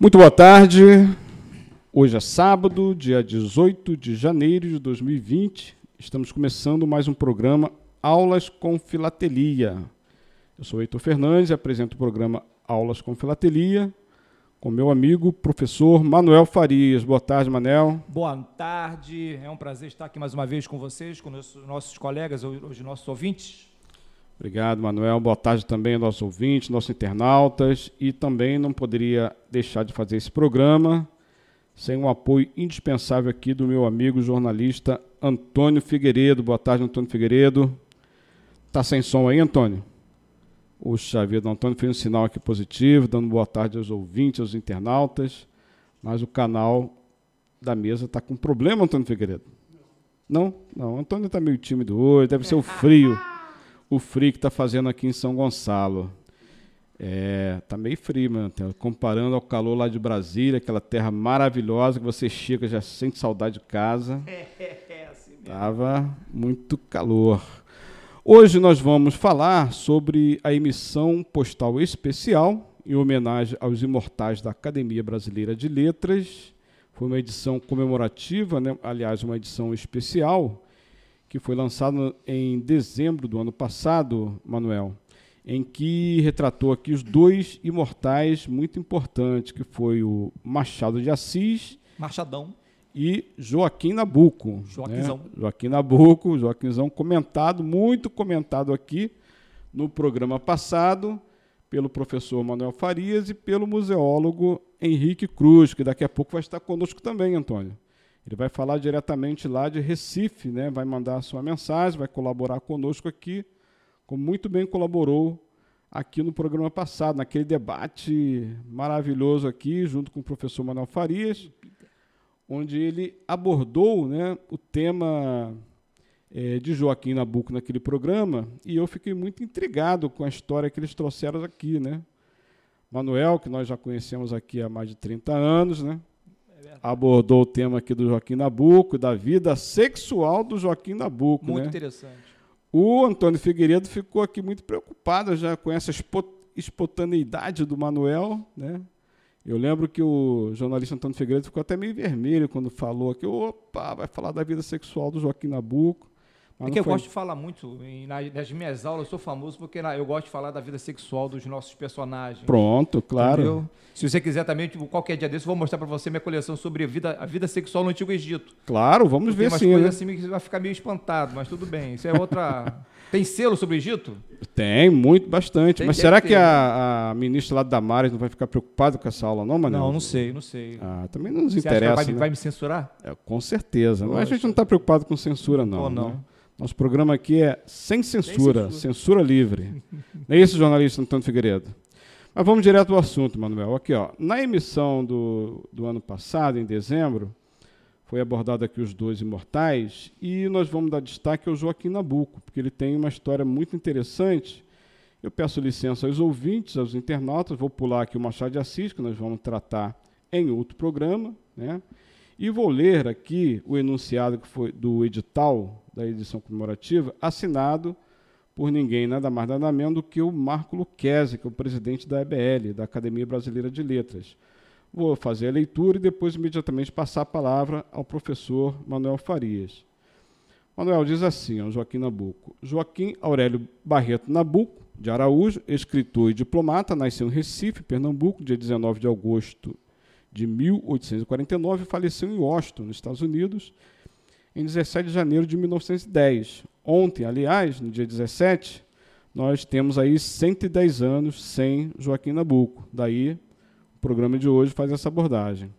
Muito boa tarde. Hoje é sábado, dia 18 de janeiro de 2020. Estamos começando mais um programa Aulas com Filatelia. Eu sou Heitor Fernandes e apresento o programa Aulas com Filatelia com meu amigo professor Manuel Farias. Boa tarde, Manel. Boa tarde. É um prazer estar aqui mais uma vez com vocês, com os nossos colegas, os nossos ouvintes. Obrigado, Manuel. Boa tarde também aos nossos ouvintes, nossos internautas. E também não poderia deixar de fazer esse programa sem um apoio indispensável aqui do meu amigo jornalista Antônio Figueiredo. Boa tarde, Antônio Figueiredo. Tá sem som aí, Antônio? Puxa vida, o Antônio fez um sinal aqui positivo, dando boa tarde aos ouvintes, aos internautas. Mas o canal da mesa está com problema, Antônio Figueiredo. Não? Não, o Antônio está meio tímido hoje, deve ser o frio o frio que está fazendo aqui em São Gonçalo. É, tá meio frio, mano. Comparando ao calor lá de Brasília, aquela terra maravilhosa que você chega já sente saudade de casa. É, assim mesmo. Tava muito calor. Hoje nós vamos falar sobre a emissão postal especial em homenagem aos imortais da Academia Brasileira de Letras. Foi uma edição comemorativa, né? aliás, uma edição especial que foi lançado em dezembro do ano passado, Manuel, em que retratou aqui os dois imortais muito importantes, que foi o Machado de Assis. Machadão. E Joaquim Nabuco. Joaquimzão. Né? Joaquim Nabuco, Joaquimzão comentado, muito comentado aqui no programa passado pelo professor Manuel Farias e pelo museólogo Henrique Cruz, que daqui a pouco vai estar conosco também, Antônio. Ele vai falar diretamente lá de Recife, né? vai mandar a sua mensagem, vai colaborar conosco aqui, como muito bem colaborou aqui no programa passado, naquele debate maravilhoso aqui, junto com o professor Manuel Farias, onde ele abordou né, o tema é, de Joaquim Nabuco naquele programa, e eu fiquei muito intrigado com a história que eles trouxeram aqui. Né? Manuel, que nós já conhecemos aqui há mais de 30 anos, né? Abordou o tema aqui do Joaquim Nabuco, da vida sexual do Joaquim Nabuco. Muito né? interessante. O Antônio Figueiredo ficou aqui muito preocupado já com essa espontaneidade do Manuel, né? Eu lembro que o jornalista Antônio Figueiredo ficou até meio vermelho quando falou aqui, opa, vai falar da vida sexual do Joaquim Nabuco. Mas é que eu foi... gosto de falar muito, nas minhas aulas eu sou famoso porque eu gosto de falar da vida sexual dos nossos personagens. Pronto, claro. Entendeu? Se você quiser também, tipo, qualquer dia desse, eu vou mostrar para você minha coleção sobre a vida, a vida sexual no Antigo Egito. Claro, vamos ver sim. Tem umas coisas né? assim que vai ficar meio espantado, mas tudo bem. Isso é outra... Tem selo sobre o Egito? Tem, muito, bastante. Tem, Mas será que a, a, ministra lá da Damares não vai ficar preocupada com essa aula, não, Manel? Não, não sei, não sei. Ah, também não nos Você interessa. vai, né? vai, me censurar? É, com certeza. Mas a gente não está preocupado com censura, não. Ou não. Né? Nosso programa aqui é sem censura, censura, censura livre. Não é isso, jornalista Antônio Figueiredo? Mas vamos direto ao assunto, Manuel. Aqui, ó. Na emissão do, do ano passado, em dezembro, foi abordado aqui os dois imortais, e nós vamos dar destaque ao Joaquim Nabuco, porque ele tem uma história muito interessante. Eu peço licença aos ouvintes, aos internautas, vou pular aqui o Machado de Assis, que nós vamos tratar em outro programa, né? E vou ler aqui o enunciado que foi do edital da edição comemorativa, assinado por ninguém, nada mais nada menos do que o Marco Luquezzi, que é o presidente da EBL, da Academia Brasileira de Letras. Vou fazer a leitura e depois imediatamente passar a palavra ao professor Manuel Farias. Manuel diz assim ao Joaquim Nabuco. Joaquim Aurélio Barreto Nabuco, de Araújo, escritor e diplomata, nasceu em Recife, Pernambuco, dia 19 de agosto de 1849 e faleceu em Washington, nos Estados Unidos, em 17 de janeiro de 1910. Ontem, aliás, no dia 17, nós temos aí 110 anos sem Joaquim Nabuco. Daí, o programa de hoje faz essa abordagem.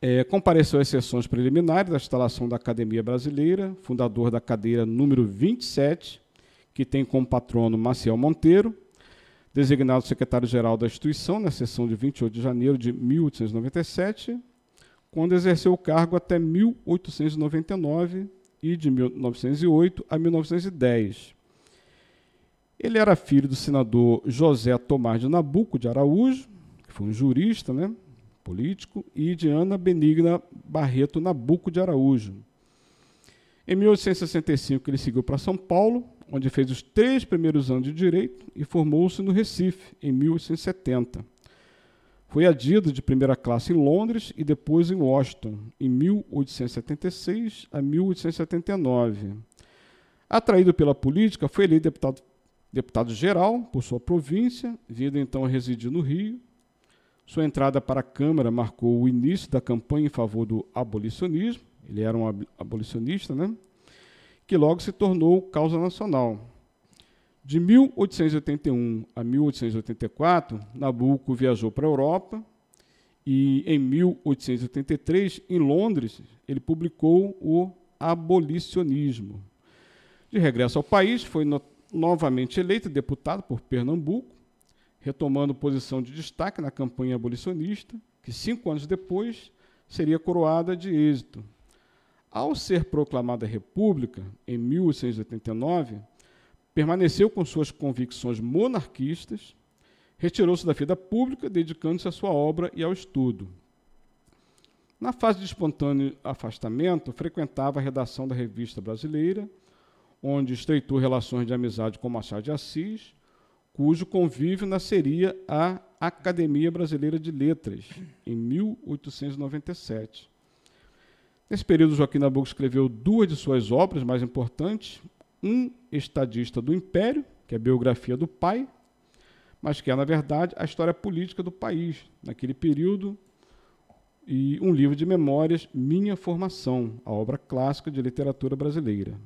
É, compareceu às sessões preliminares da instalação da Academia Brasileira, fundador da cadeira número 27, que tem como patrono Maciel Monteiro, designado secretário-geral da instituição na sessão de 28 de janeiro de 1897, quando exerceu o cargo até 1899 e de 1908 a 1910. Ele era filho do senador José Tomás de Nabuco de Araújo, que foi um jurista, né, político, e de Ana Benigna Barreto Nabuco de Araújo. Em 1865 ele seguiu para São Paulo, onde fez os três primeiros anos de direito e formou-se no Recife, em 1870. Foi adido de primeira classe em Londres e depois em Washington, em 1876 a 1879. Atraído pela política, foi eleito deputado, deputado geral por sua província, vindo então a residir no Rio. Sua entrada para a Câmara marcou o início da campanha em favor do abolicionismo. Ele era um abolicionista, né? Que logo se tornou causa nacional. De 1881 a 1884, Nabucco viajou para a Europa e, em 1883, em Londres, ele publicou o Abolicionismo. De regresso ao país, foi no novamente eleito deputado por Pernambuco, retomando posição de destaque na campanha abolicionista, que cinco anos depois seria coroada de êxito. Ao ser proclamada República, em 1889, permaneceu com suas convicções monarquistas, retirou-se da vida pública, dedicando-se à sua obra e ao estudo. Na fase de espontâneo afastamento, frequentava a redação da Revista Brasileira, onde estreitou relações de amizade com Machado de Assis, cujo convívio nasceria a Academia Brasileira de Letras, em 1897. Nesse período, Joaquim Nabuco escreveu duas de suas obras mais importantes, um estadista do Império, que é a biografia do pai, mas que é, na verdade, a história política do país, naquele período, e um livro de memórias, Minha Formação, a obra clássica de literatura brasileira.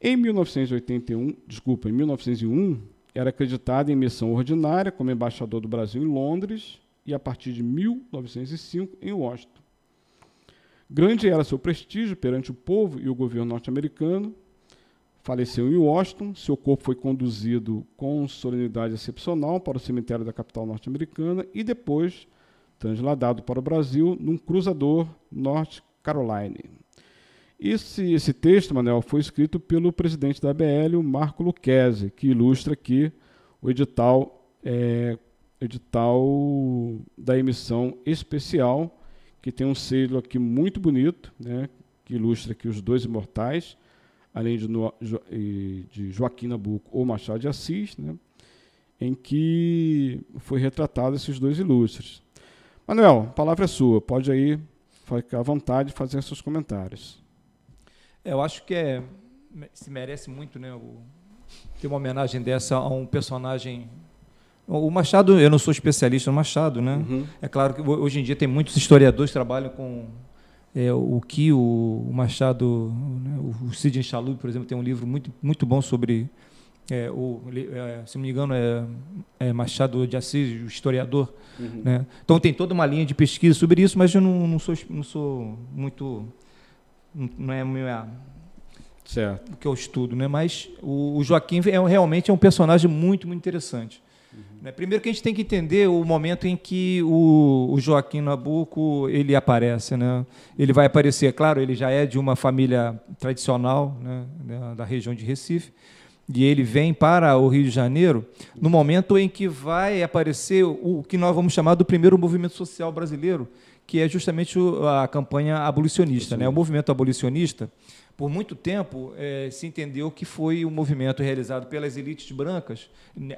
Em 1981, desculpa, em 1901, era acreditado em missão ordinária como embaixador do Brasil em Londres e a partir de 1905 em Washington. Grande era seu prestígio perante o povo e o governo norte-americano, faleceu em Washington. Seu corpo foi conduzido com solenidade excepcional para o cemitério da capital norte-americana e depois transladado para o Brasil num cruzador North Carolina. Esse, esse texto, Manuel, foi escrito pelo presidente da ABL, Marco Lucchese, que ilustra aqui o edital, é, edital da emissão especial, que tem um selo aqui muito bonito, né, que ilustra aqui os dois imortais, além de, de Joaquim Nabuco ou Machado de Assis, né, em que foi retratado esses dois ilustres. Manuel, a palavra é sua, pode aí ficar à vontade de fazer seus comentários. Eu acho que é, se merece muito né, o, ter uma homenagem dessa a um personagem o Machado, eu não sou especialista no Machado, né? Uhum. É claro que hoje em dia tem muitos historiadores que trabalham com é, o que o, Machado, né, o Sidney Chalub, por exemplo, tem um livro muito, muito bom sobre, é, o, é, se não me engano, é, é, Machado de Assis, o historiador. Uhum. Né? Então tem toda uma linha de pesquisa sobre isso, mas eu não, não, sou, não sou muito. Não é minha, certo. que eu estudo, né? mas o, o Joaquim é, realmente é um personagem muito, muito interessante. Né? Primeiro que a gente tem que entender o momento em que o, o Joaquim Nabuco ele aparece. Né? Ele vai aparecer, claro, ele já é de uma família tradicional né, da região de Recife, e ele vem para o Rio de Janeiro no momento em que vai aparecer o que nós vamos chamar do primeiro movimento social brasileiro, que é justamente a campanha abolicionista. Né? O movimento abolicionista por muito tempo é, se entendeu que foi um movimento realizado pelas elites brancas.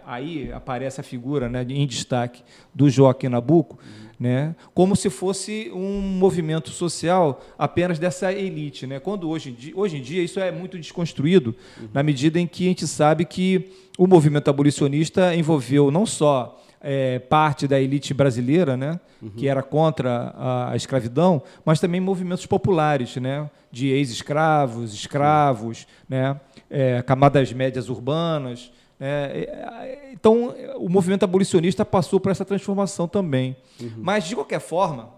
Aí aparece a figura né, em destaque do Joaquim Nabuco, uhum. né, como se fosse um movimento social apenas dessa elite. Né? Quando hoje em dia, hoje em dia isso é muito desconstruído, uhum. na medida em que a gente sabe que o movimento abolicionista envolveu não só é, parte da elite brasileira, né, uhum. que era contra a, a, escravidão, mas também movimentos populares, né, de ex-escravos, escravos, né, é, camadas médias urbanas. Né, então, o movimento abolicionista passou por essa transformação também. Uhum. Mas, de qualquer forma,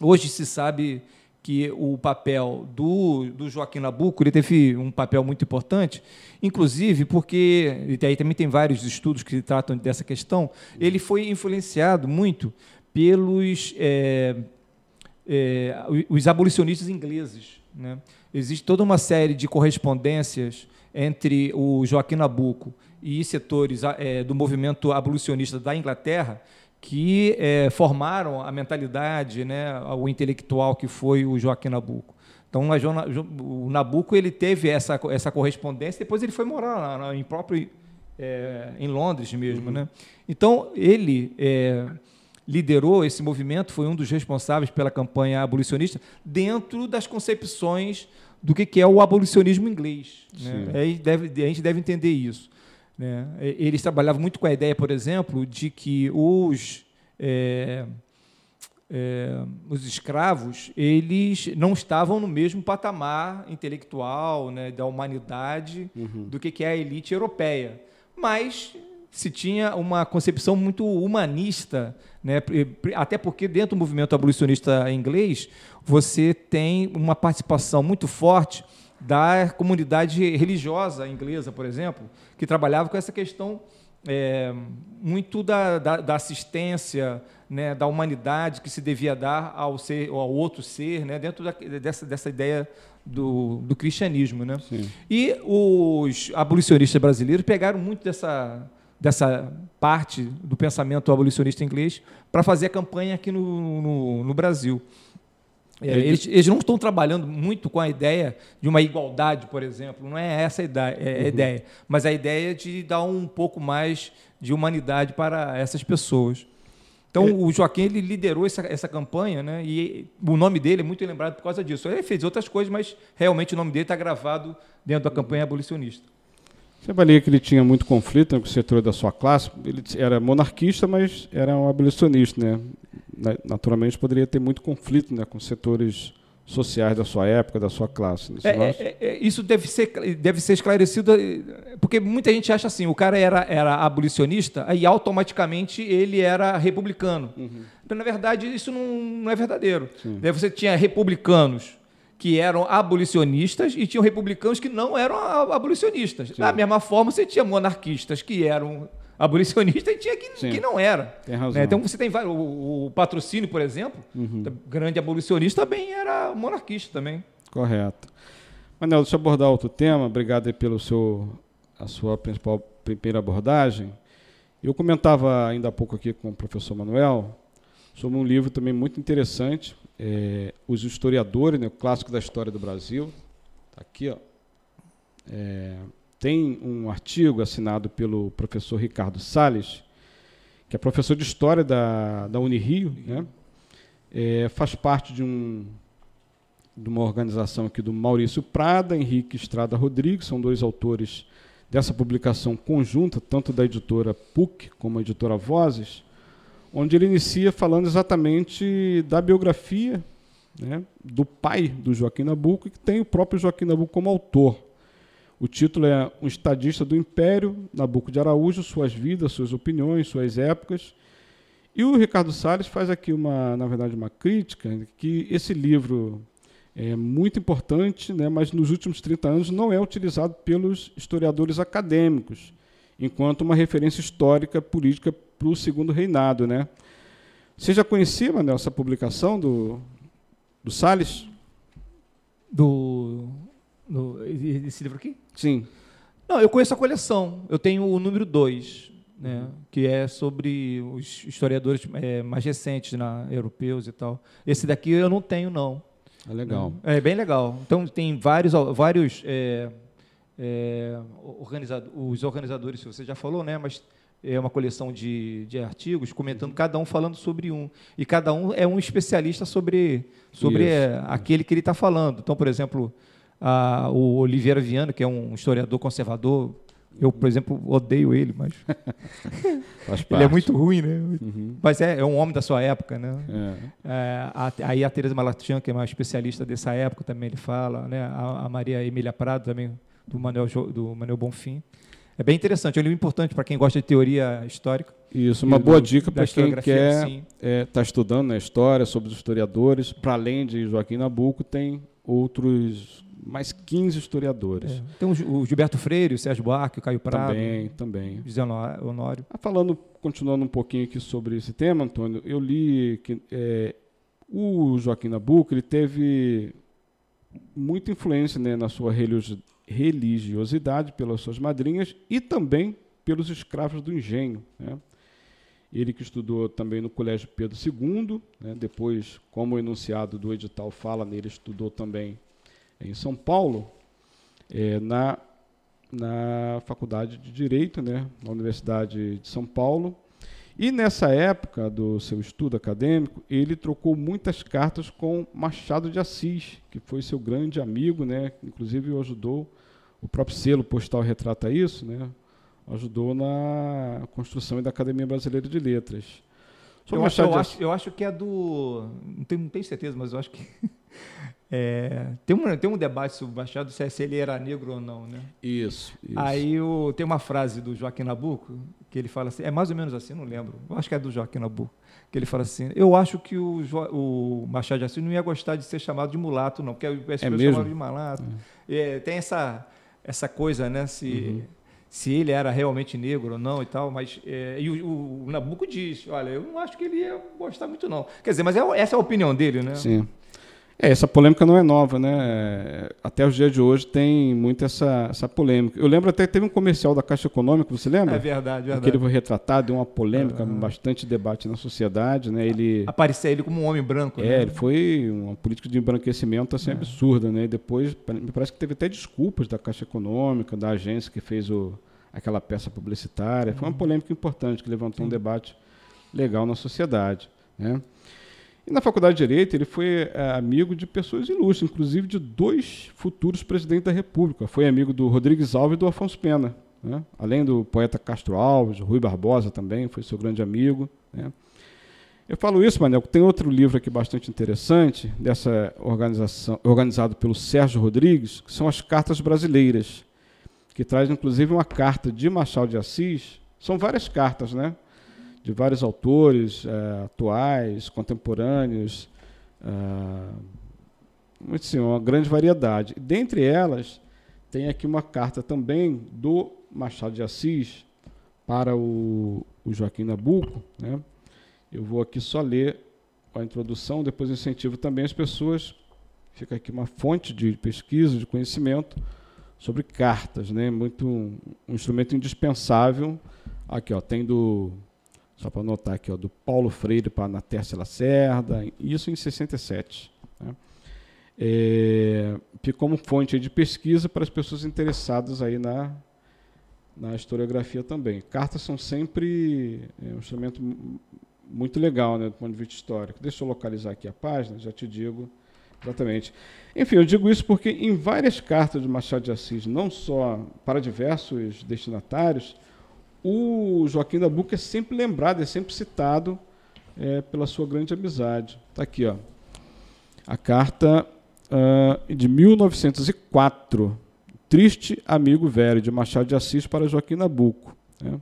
hoje se sabe que o papel do, do Joaquim Nabuco ele teve um papel muito importante, inclusive porque, e aí também tem vários estudos que tratam dessa questão, ele foi influenciado muito pelos é, é, os abolicionistas ingleses. Né? Existe toda uma série de correspondências entre o Joaquim Nabuco e setores é, do movimento abolicionista da Inglaterra que é, formaram a mentalidade, né, o intelectual que foi o Joaquim Nabuco. Então, o Nabuco ele teve essa, essa correspondência, depois ele foi morar lá, em próprio é, em Londres mesmo, uhum. né? Então ele é, liderou esse movimento, foi um dos responsáveis pela campanha abolicionista, dentro das concepções do que é o abolicionismo inglês. Né? A, a gente deve entender isso. Né? Eles trabalhavam muito com a ideia, por exemplo, de que os, é, é, os escravos eles não estavam no mesmo patamar intelectual né, da humanidade uhum. do que é a elite europeia. Mas se tinha uma concepção muito humanista, né? até porque dentro do movimento abolicionista inglês você tem uma participação muito forte da comunidade religiosa inglesa, por exemplo, que trabalhava com essa questão é, muito da, da, da assistência, né, da humanidade que se devia dar ao, ser, ao outro ser, né, dentro da, dessa, dessa ideia do, do cristianismo. Né? E os abolicionistas brasileiros pegaram muito dessa, dessa parte do pensamento abolicionista inglês para fazer a campanha aqui no, no, no Brasil. É, eles, eles, não estão trabalhando muito com a ideia de uma igualdade, por exemplo, não é essa a ideia, é a uhum. ideia, mas a ideia de dar um pouco mais de humanidade para essas pessoas. Então, é. o Joaquim ele liderou essa, essa campanha, né? e o nome dele é muito lembrado por causa disso. Ele fez outras coisas, mas realmente o nome dele está gravado dentro da campanha abolicionista. Você avalia que ele tinha muito conflito com o setor da sua classe? Ele era monarquista, mas era um abolicionista, né? Naturalmente poderia ter muito conflito né, com setores sociais da sua época, da sua classe. É, é, é, isso deve ser, deve ser esclarecido, porque muita gente acha assim, o cara era, era abolicionista e automaticamente ele era republicano. Uhum. Então, na verdade, isso não, não é verdadeiro. Você tinha republicanos que eram abolicionistas e tinham republicanos que não eram abolicionistas. Sim. Da mesma forma, você tinha monarquistas que eram abolicionistas e tinha que, que não era. Tem razão. Né? Então você tem o, o patrocínio, por exemplo, uhum. grande abolicionista também era monarquista também. Correto. Manel, deixa eu abordar outro tema. Obrigado pelo seu a sua principal primeira abordagem. Eu comentava ainda há pouco aqui com o professor Manuel sobre um livro também muito interessante, é, Os Historiadores, né, o clássico da história do Brasil. Tá aqui, ó. É, tem um artigo assinado pelo professor Ricardo Sales, que é professor de História da, da Unirio, né? É, faz parte de, um, de uma organização aqui do Maurício Prada, Henrique Estrada Rodrigues, são dois autores dessa publicação conjunta, tanto da editora PUC como a editora Vozes, onde ele inicia falando exatamente da biografia né, do pai do Joaquim Nabuco, que tem o próprio Joaquim Nabuco como autor. O título é Um Estadista do Império, Nabuco de Araújo, Suas Vidas, Suas Opiniões, Suas Épocas. E o Ricardo Salles faz aqui, uma, na verdade, uma crítica, que esse livro é muito importante, né, mas nos últimos 30 anos não é utilizado pelos historiadores acadêmicos, enquanto uma referência histórica política para o segundo reinado. Né? Você já conhecia, Manuel, essa publicação do, do Salles? Do, do, esse livro aqui? Sim. Não, eu conheço a coleção. Eu tenho o número 2, né, que é sobre os historiadores é, mais recentes, né, europeus e tal. Esse daqui eu não tenho, não. É legal. É, é bem legal. Então, tem vários, vários é, é, organizado, os organizadores, você já falou, né? Mas é uma coleção de, de artigos comentando uhum. cada um falando sobre um e cada um é um especialista sobre sobre é, aquele que ele está falando. Então, por exemplo, a, o Oliveira Viana, que é um historiador conservador, eu, por exemplo, odeio ele, mas ele é muito ruim, né? Uhum. Mas é, é, um homem da sua época, né? É. É, a, aí a Teresa Malatian, que é uma especialista dessa época, também ele fala, né? A, a Maria Emília Prado também do Manuel, do Manuel Bonfim. É bem interessante, é um livro importante para quem gosta de teoria histórica. Isso, uma boa do, dica para quem quer estar é, tá estudando na história, sobre os historiadores. Para além de Joaquim Nabuco, tem outros mais 15 historiadores. É. Tem o Gilberto Freire, o Sérgio Buarque, o Caio Prado. Também, também. José Honório. Ah, falando, continuando um pouquinho aqui sobre esse tema, Antônio, eu li que é, o Joaquim Nabuco ele teve muita influência né, na sua religiosidade pelas suas madrinhas e também pelos escravos do engenho. Né? Ele que estudou também no Colégio Pedro II, né? depois, como o enunciado do edital fala nele, estudou também em São Paulo, é, na, na Faculdade de Direito, né? na Universidade de São Paulo, E nessa época do seu estudo acadêmico, ele trocou muitas cartas com Machado de Assis, que foi seu grande amigo, né? Inclusive o ajudou, o próprio selo postal retrata isso, né? Ajudou na construção da Academia Brasileira de Letras. Eu acho, eu, acho, eu acho, que é do. Não tenho, não tenho certeza, mas eu acho que É, tem, um, tem um debate sobre o Machado se ele era negro ou não, né? Isso. isso. Aí o, tem uma frase do Joaquim Nabuco que ele fala assim, é mais ou menos assim, não lembro. Eu acho que é do Joaquim Nabuco, que ele fala assim: eu acho que o, o Machado de Assis não ia gostar de ser chamado de mulato, não, porque as é pessoas chamavam de malato. É. É, tem essa essa coisa, né? Se uhum. se ele era realmente negro ou não e tal, mas é, e o, o, Nabuco diz, olha, eu não acho que ele ia gostar muito não. Quer dizer, mas é, essa é a opinião dele, né? Sim. É, essa polêmica não é nova, né? Até os dias de hoje tem muito essa, essa polêmica. Eu lembro até que teve um comercial da Caixa Econômica, você lembra? É verdade, verdade. Que ele foi retratado, deu uma polêmica, uhum. bastante debate na sociedade, né? Ele aparecia ele como um homem branco. É, né? ele foi uma política de embranquecimento assim é. absurda, né? E depois me parece que teve até desculpas da Caixa Econômica, da agência que fez o, aquela peça publicitária. Foi uma uhum. polêmica importante que levantou Sim. um debate legal na sociedade, né? E na Faculdade de Direito ele foi é, amigo de pessoas ilustres, inclusive de dois futuros presidentes da República. Foi amigo do Rodrigues Alves e do Afonso Pena. Né? Além do poeta Castro Alves, Rui Barbosa também foi seu grande amigo. Né? Eu falo isso, Manel, tem outro livro aqui bastante interessante, dessa organização, organizado pelo Sérgio Rodrigues, que são as Cartas Brasileiras, que traz inclusive uma carta de Machado de Assis. São várias cartas, né? De vários autores é, atuais, contemporâneos, é, assim, uma grande variedade. Dentre elas, tem aqui uma carta também do Machado de Assis para o, o Joaquim Nabuco. Né? Eu vou aqui só ler a introdução, depois incentivo também as pessoas. Fica aqui uma fonte de pesquisa, de conhecimento sobre cartas, né? Muito um, um instrumento indispensável. Aqui, ó, tem do só para anotar aqui, ó, do Paulo Freire para na Tércia Lacerda, isso em 67. Né? É, como fonte de pesquisa para as pessoas interessadas aí na, na historiografia também. Cartas são sempre é, um instrumento muito legal né, do ponto de vista histórico. Deixa eu localizar aqui a página, já te digo exatamente. Enfim, eu digo isso porque em várias cartas de Machado de Assis, não só para diversos destinatários, o Joaquim da Buca é sempre lembrado, é sempre citado é, pela sua grande amizade. Está aqui, ó. A carta uh, de 1904, Triste Amigo Velho, de Machado de Assis para Joaquim Nabuco. Está né?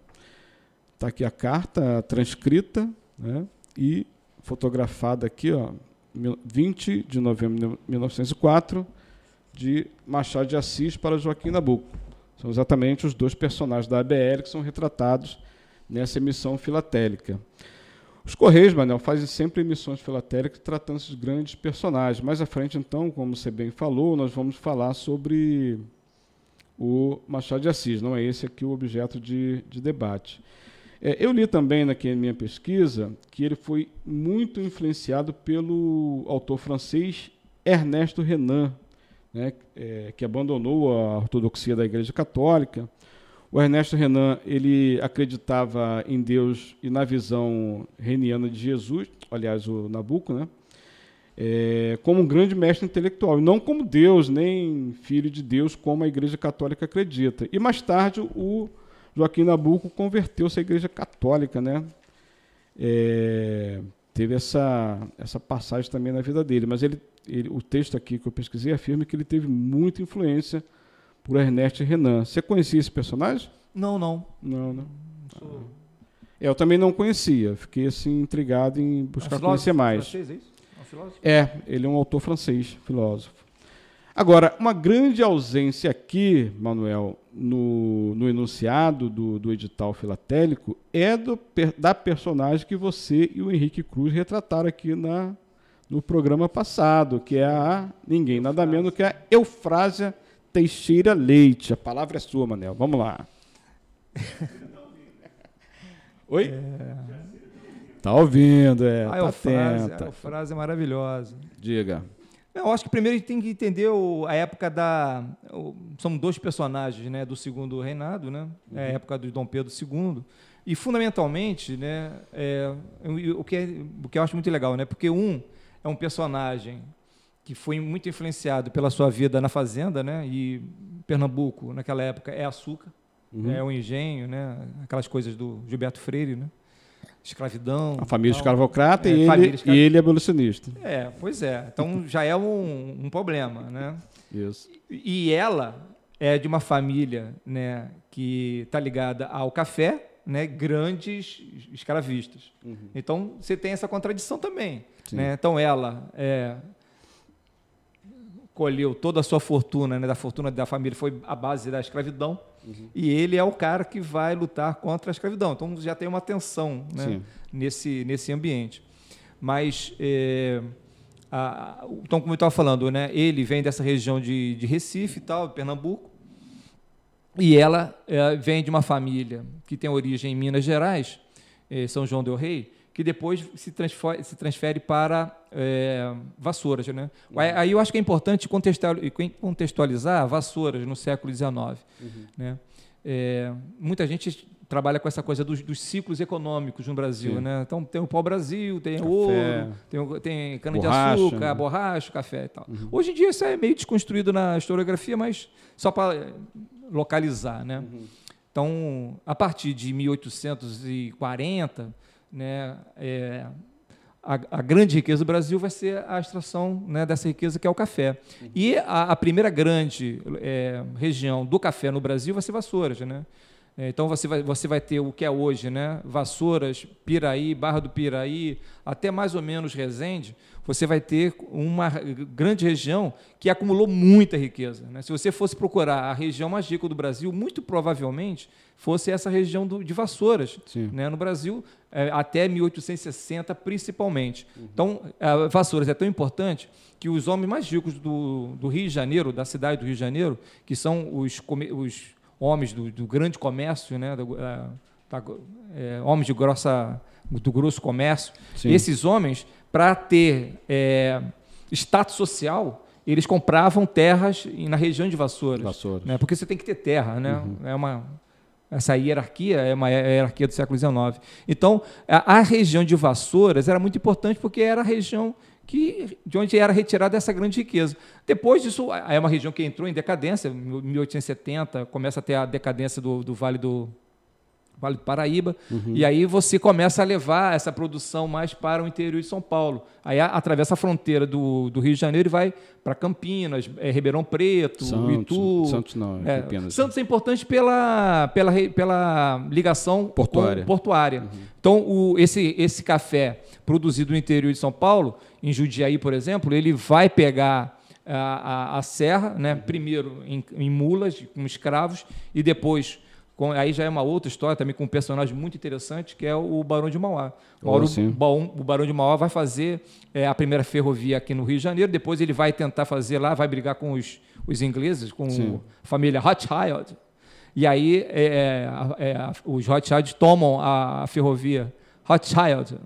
Tá aqui a carta transcrita né? e fotografada aqui, ó, 20 de novembro de 1904, de Machado de Assis para Joaquim Nabuco. São exatamente os dois personagens da ABL que são retratados nessa emissão filatélica. Os Correios, Manel, fazem sempre emissões filatélicas tratando esses grandes personagens. Mais à frente, então, como você bem falou, nós vamos falar sobre o Machado de Assis. Não é esse aqui o objeto de, de debate. É, eu li também na minha pesquisa que ele foi muito influenciado pelo autor francês Ernesto Renan, né, é, que abandonou a ortodoxia da Igreja Católica. O Ernesto Renan ele acreditava em Deus e na visão reniana de Jesus, aliás, o Nabucco, né, é, como um grande mestre intelectual, não como Deus, nem filho de Deus, como a Igreja Católica acredita. E mais tarde o Joaquim Nabucco converteu-se à Igreja Católica, né? É, teve essa, essa passagem também na vida dele, mas ele ele, o texto aqui que eu pesquisei afirma que ele teve muita influência por Ernest Renan. Você conhecia esse personagem? Não, não. Não, não. Sou... É, eu também não conhecia. Fiquei assim intrigado em buscar é um conhecer mais. Francês, é, isso? É, é, ele é um autor francês, filósofo. Agora, uma grande ausência aqui, Manuel, no, no enunciado do, do edital filatélico é do, da personagem que você e o Henrique Cruz retrataram aqui na, no programa passado, que é a ninguém, nada menos que a Eufrásia Teixeira Leite. A palavra é sua, Manel. Vamos lá. Oi? É... Tá ouvindo, é. A tá Eufrásia, a Eufrásia é maravilhosa. Diga. Eu acho que primeiro a gente tem que entender o, a época da. O, são dois personagens né, do segundo reinado, né? É a época do Dom Pedro II. E fundamentalmente, né, é, o, que é, o que eu acho muito legal, né, porque um é um personagem que foi muito influenciado pela sua vida na fazenda, né, e Pernambuco naquela época é açúcar, uhum. é o engenho, né, aquelas coisas do Gilberto Freire, né, escravidão. A família escravocrata é, e, ele, e ele é abolicionista. É, pois é. Então já é um, um problema, né? Isso. E ela é de uma família, né, que está ligada ao café, né, grandes escravistas. Uhum. Então você tem essa contradição também. Né? Então ela é, colheu toda a sua fortuna, né, da fortuna da família foi a base da escravidão. Uhum. E ele é o cara que vai lutar contra a escravidão. Então já tem uma tensão né, nesse, nesse ambiente. Mas, é, a, então, como eu estava falando, né, ele vem dessa região de, de Recife e tal, Pernambuco, e ela é, vem de uma família que tem origem em Minas Gerais, é, São João del Rei, que depois se transfere, se transfere para é, Vassouras. Né? Uhum. Aí eu acho que é importante contextualizar Vassouras no século XIX. Uhum. Né? É, muita gente trabalha com essa coisa dos, dos ciclos econômicos no Brasil. Né? Então tem o pau-brasil, tem café. ouro, tem, tem cana-de-açúcar, né? borracha, café e tal. Uhum. Hoje em dia isso é meio desconstruído na historiografia, mas só para localizar. Né? Uhum. Então, a partir de 1840, né, é, a, a, grande riqueza do Brasil vai ser a extração né, dessa riqueza que é o café. Uhum. E a, a, primeira grande é, região do café no Brasil vai ser Vassouras. Né? É, então você vai, você vai ter o que é hoje, né? Vassouras, Piraí, Barra do Piraí, até mais ou menos Resende, você vai ter uma grande região que acumulou muita riqueza. Né? Se você fosse procurar a região mais rica do Brasil, muito provavelmente fosse essa região do, de Vassouras, né? no Brasil, é, até 1860 principalmente. Uhum. Então, a Vassouras é tão importante que os homens mais ricos do, do Rio de Janeiro, da cidade do Rio de Janeiro, que são os, os homens do, do, grande comércio, né? Da, da, é, homens de grossa, do grosso comércio, Sim. esses homens para ter é, status social, eles compravam terras na região de Vassouras. Vassouras. Né? Porque você tem que ter terra. Né? Uhum. É uma, essa hierarquia é uma hierarquia do século XIX. Então, a, região de Vassouras era muito importante porque era a região que, de onde era retirada essa grande riqueza. Depois disso, é uma região que entrou em decadência, em 1870, começa a ter a decadência do, do Vale do, Vale do Paraíba, uhum. e aí você começa a levar essa produção mais para o interior de São Paulo. Aí atravessa a fronteira do, do Rio de Janeiro e vai para Campinas, é, Ribeirão Preto, Santos, Itu. Santos não, é, Campinas. Santos é importante pela, pela, pela ligação portuária. portuária. Uhum. Então, o, esse, esse café produzido no interior de São Paulo, em Judiaí, por exemplo, ele vai pegar a, a, a serra, né, primeiro em, em mulas, com escravos, e depois com, aí já é uma outra história também com um personagem muito interessante que é o Barão de Mauá. O, oh, Barão, o Barão de Mauá vai fazer é, a primeira ferrovia aqui no Rio de Janeiro, depois ele vai tentar fazer lá, vai brigar com os, os ingleses, com sim. a família Rothschild. E aí é, é, é os Rothschild tomam a, a ferrovia Rothschild.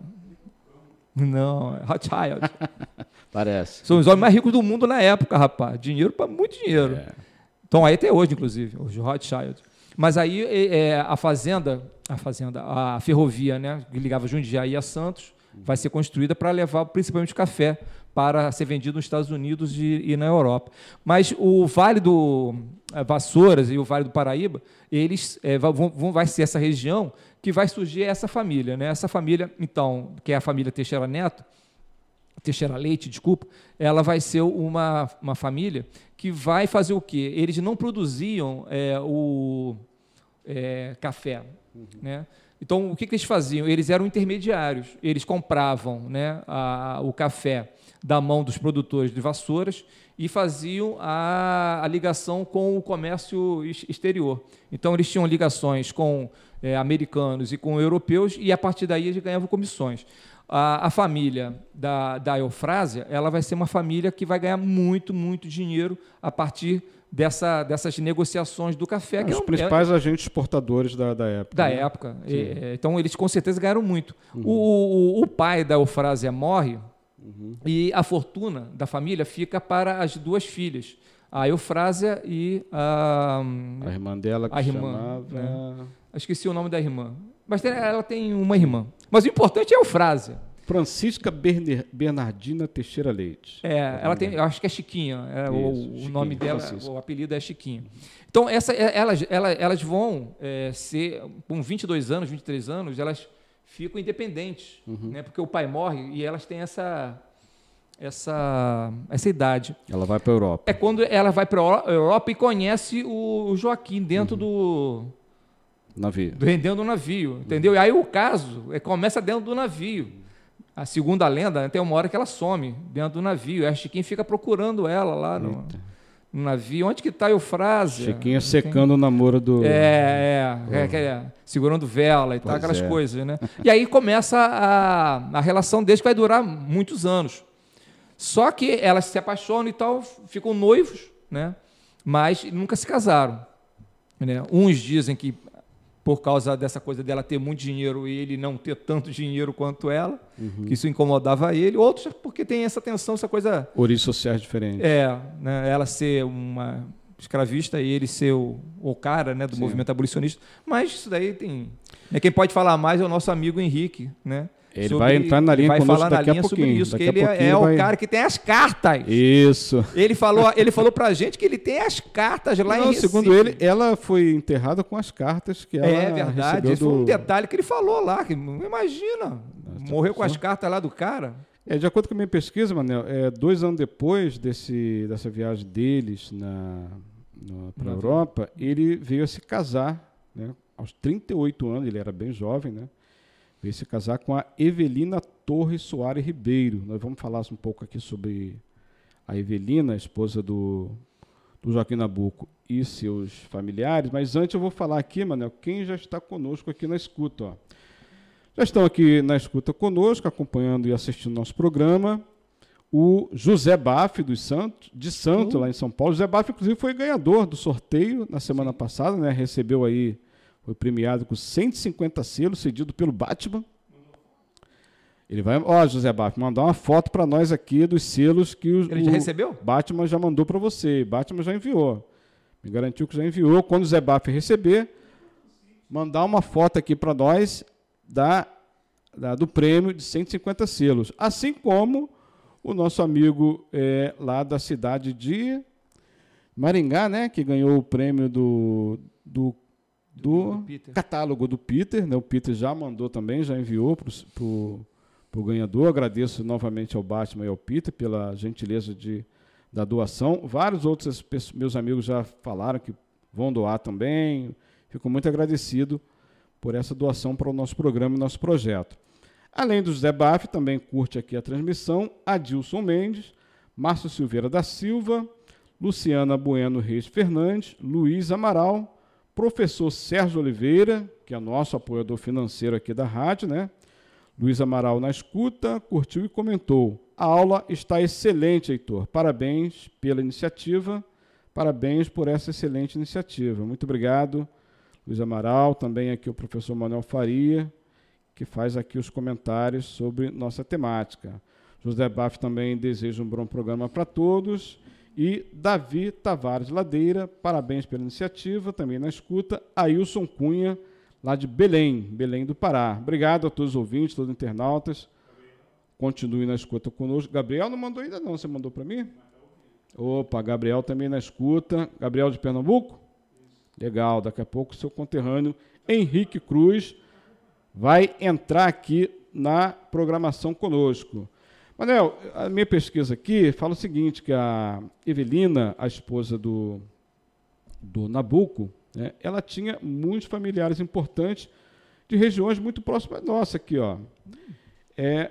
Não, é Rothschild. Parece. São os homens mais ricos do mundo na época, rapaz. Dinheiro para muito dinheiro. É. Então aí até hoje, inclusive, os Rothschild. Mas aí é, a fazenda, a fazenda, a ferrovia, né, que ligava Jundiaí a Santos, vai ser construída para levar principalmente café para ser vendido nos Estados Unidos e, e na Europa. Mas o Vale do é, Vassouras e o Vale do Paraíba, eles é, vão, vão, vai ser essa região que vai surgir essa família, né? Essa família, então, que é a família Teixeira Neto, Teixeira Leite, desculpa, ela vai ser uma, uma família que vai fazer o quê? Eles não produziam é, o é, café. Uhum. Né? Então, o que, que, eles faziam? Eles eram intermediários. Eles compravam né, a, o café da mão dos produtores de vassouras e faziam a, a ligação com o comércio exterior. Então, eles tinham ligações com é, americanos e com europeus e, a partir daí, eles ganhavam comissões. A, a, família da, da Eufrásia ela vai ser uma família que vai ganhar muito, muito dinheiro a partir dessa, dessas negociações do café. que Os é um, principais é, agentes exportadores da, da época. Da né? época. É, então, eles com certeza ganharam muito. Uhum. O, o, o, pai da Eufrásia morre uhum. e a fortuna da família fica para as duas filhas. A Eufrásia e a... A irmã dela, que a irmã, chamava... Né? Esqueci o nome da irmã. Mas ela tem uma irmã. Mas o importante é o frase. Francisca Bernardina Teixeira Leite. É, ela tem, eu acho que é Chiquinha. É, Isso, o, Chiquinha, o, nome dela, Francisca. o apelido é Chiquinha. Então, essa, é, elas, elas, elas vão é, ser, com 22 anos, 23 anos, elas ficam independentes, uhum. né? porque o pai morre e elas têm essa, essa, essa idade. Ela vai para a Europa. É quando ela vai para a Europa e conhece o Joaquim dentro uhum. do navio. Dentro do navio, entendeu? E aí o caso é, começa dentro do navio. A segunda lenda tem uma hora que ela some dentro do navio. E a Chiquinha fica procurando ela lá no, no navio. Onde que está Eufrásia? Chiquinha secando o namoro do. É, é, é, é segurando vela e tal, aquelas é. coisas, né? E aí começa a, a relação deles que vai durar muitos anos. Só que elas se apaixonam e tal, ficam noivos, né? Mas nunca se casaram. Né? Uns dizem que por causa dessa coisa dela ter muito dinheiro e ele não ter tanto dinheiro quanto ela, uhum. que isso incomodava ele. Outros porque tem essa tensão, essa coisa. Origens sociais diferentes. É, né? ela ser uma escravista e ele ser o, o cara né, do Sim. movimento abolicionista. Mas isso daí tem. Né, quem pode falar mais é o nosso amigo Henrique, né? Ele sobre, vai entrar na linha vai falar na linha sobre isso, daqui que ele é, é vai... o cara que tem as cartas. Isso. Ele falou, ele falou pra gente que ele tem as cartas lá Não, em Recife. segundo ele, ela foi enterrada com as cartas que ela É verdade, isso do... foi um detalhe que ele falou lá, que imagina, morreu com as cartas lá do cara. É, de acordo com a minha pesquisa, Manel, é, dois anos depois desse, dessa viagem deles na, para a Europa, ele veio a se casar, né, aos 38 anos, ele era bem jovem, né? veio se casar com a Evelina Torres Soares Ribeiro. Nós vamos falar um pouco aqui sobre a Evelina, esposa do, do Joaquim Nabuco e seus familiares, mas antes eu vou falar aqui, Manel, quem já está conosco aqui na escuta. Ó. Já estão aqui na escuta conosco, acompanhando e assistindo nosso programa, o José Baff dos Santos, de Santos, uhum. lá em São Paulo. José Baff, inclusive, foi ganhador do sorteio na semana passada, né? Recebeu aí foi premiado com 150 selos, cedido pelo Batman. Ele vai, ó, José Batman, mandar uma foto para nós aqui dos selos que o, Ele já recebeu? Batman já mandou para você. Batman já enviou. Me garantiu que já enviou. Quando o Zé Baf receber, mandar uma foto aqui para nós da, da, do prêmio de 150 selos. Assim como o nosso amigo é, lá da cidade de Maringá, né, que ganhou o prêmio do, do do, do catálogo do Peter. Né? O Peter já mandou também, já enviou para o ganhador. Agradeço novamente ao Batman e ao Peter pela gentileza de, da doação. Vários outros meus amigos já falaram que vão doar também. Fico muito agradecido por essa doação para o nosso programa e nosso projeto. Além do José Baf, também curte aqui a transmissão, Adilson Mendes, Márcio Silveira da Silva, Luciana Bueno Reis Fernandes, Luiz Amaral, professor Sérgio Oliveira, que é nosso apoiador financeiro aqui da rádio, né? Luiz Amaral na escuta, curtiu e comentou: A aula está excelente, Heitor. Parabéns pela iniciativa. Parabéns por essa excelente iniciativa. Muito obrigado, Luiz Amaral. Também aqui o professor Manuel Faria, que faz aqui os comentários sobre nossa temática. José Baf também deseja um bom programa para todos. E Davi Tavares Ladeira, parabéns pela iniciativa, também na escuta. Ailson Cunha, lá de Belém, Belém do Pará. Obrigado a todos os ouvintes, todos os internautas. Continue na escuta conosco. Gabriel não mandou ainda não, você mandou para mim? Opa, Gabriel também na escuta. Gabriel de Pernambuco? Legal, daqui a pouco o seu conterrâneo Henrique Cruz vai entrar aqui na programação conosco. Manel, a minha pesquisa aqui fala o seguinte, que a Evelina, a esposa do, do Nabucco, né, ela tinha muitos familiares importantes de regiões muito próximas nossa aqui, ó. É,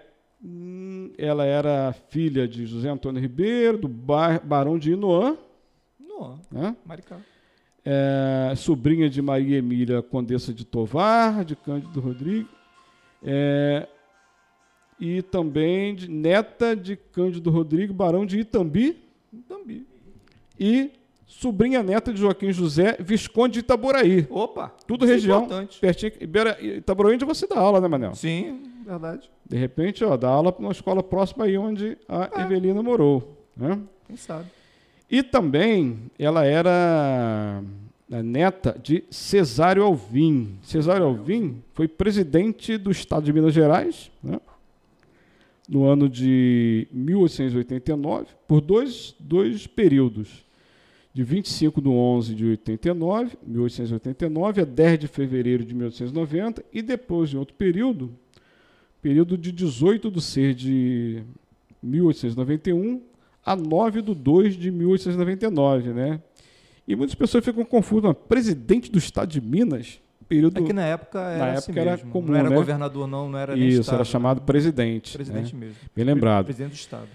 ela era filha de José Antônio Ribeiro, do bar, Barão de Inoã. Inoã, né? Maricá. É, sobrinha de Maria Emília, Condessa de Tovar, de Cândido Rodrigues. É, e também de neta de Cândido Rodrigues, barão de Itambi, Itambi. E sobrinha neta de Joaquim José, Visconde de Itaboraí. Opa! Tudo é região. Importante. Pertinho, Itaboraí onde você dá aula, né, Manel? Sim, verdade. De repente, ó, dá aula para uma escola próxima aí onde a é. Evelina morou. Né? Quem sabe? E também ela era a neta de Cesário Alvim. Cesário Alvim foi presidente do Estado de Minas Gerais, né? No ano de 1889, por dois, dois períodos, de 25 de 11 de 89, 1889 a 10 de fevereiro de 1890, e depois, em outro período, período de 18 de 6 de 1891 a 9 de 2 de 1899, né? E muitas pessoas ficam confusas. Presidente do Estado de Minas, período. É na época era, na assim época era comum, não era né? governador não, não era Isso, estado, era chamado né? presidente. Presidente né? mesmo. Bem lembrado. Presidente do estado.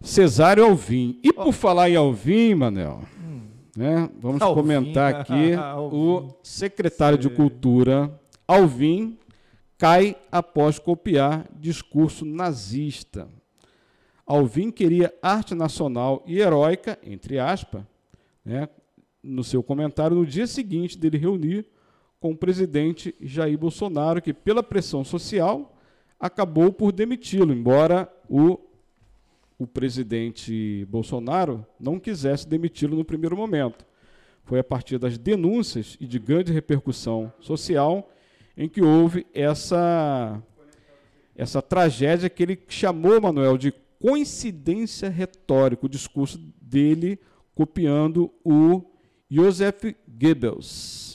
Cesário Alvim. E oh. por falar em Alvim, Manel, hum. né? Vamos Alvim. comentar aqui o secretário de Cultura Alvim cai após copiar discurso nazista. Alvim queria arte nacional e heróica, entre aspas, né, no seu comentário no dia seguinte dele reunir com o presidente Jair Bolsonaro, que, pela pressão social, acabou por demiti-lo, embora o, o presidente Bolsonaro não quisesse demiti-lo no primeiro momento. Foi a partir das denúncias e de grande repercussão social em que houve essa, essa tragédia que ele chamou, Manuel, de coincidência retórica, o discurso dele copiando o Joseph Goebbels.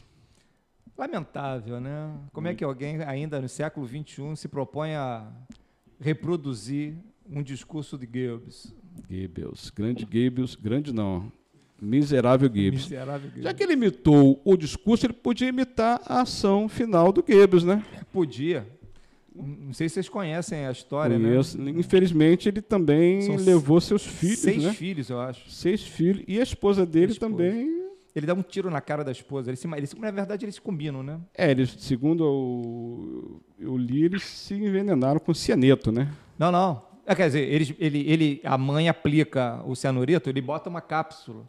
Lamentável, né? Como é que alguém, ainda no século XXI, se propõe a reproduzir um discurso de Goebbels? Goebbels, grande Goebbels, grande não, miserável Goebbels. Miserável Goebbels. Já que ele imitou o discurso, ele podia imitar a ação final do Goebbels, né? Podia. Não sei se vocês conhecem a história, Conheço. né? Infelizmente, ele também São levou seus filhos, Seis né? filhos, eu acho. Seis filhos. E a esposa dele a esposa. também ele dá um tiro na cara da esposa. Eles se, eles, na verdade, eles se combinam, né? É, eles, segundo eu, eu li, eles se envenenaram com cianeto, né? Não, não. É, quer dizer, ele, ele, ele, a mãe aplica o cianureto, ele bota uma cápsula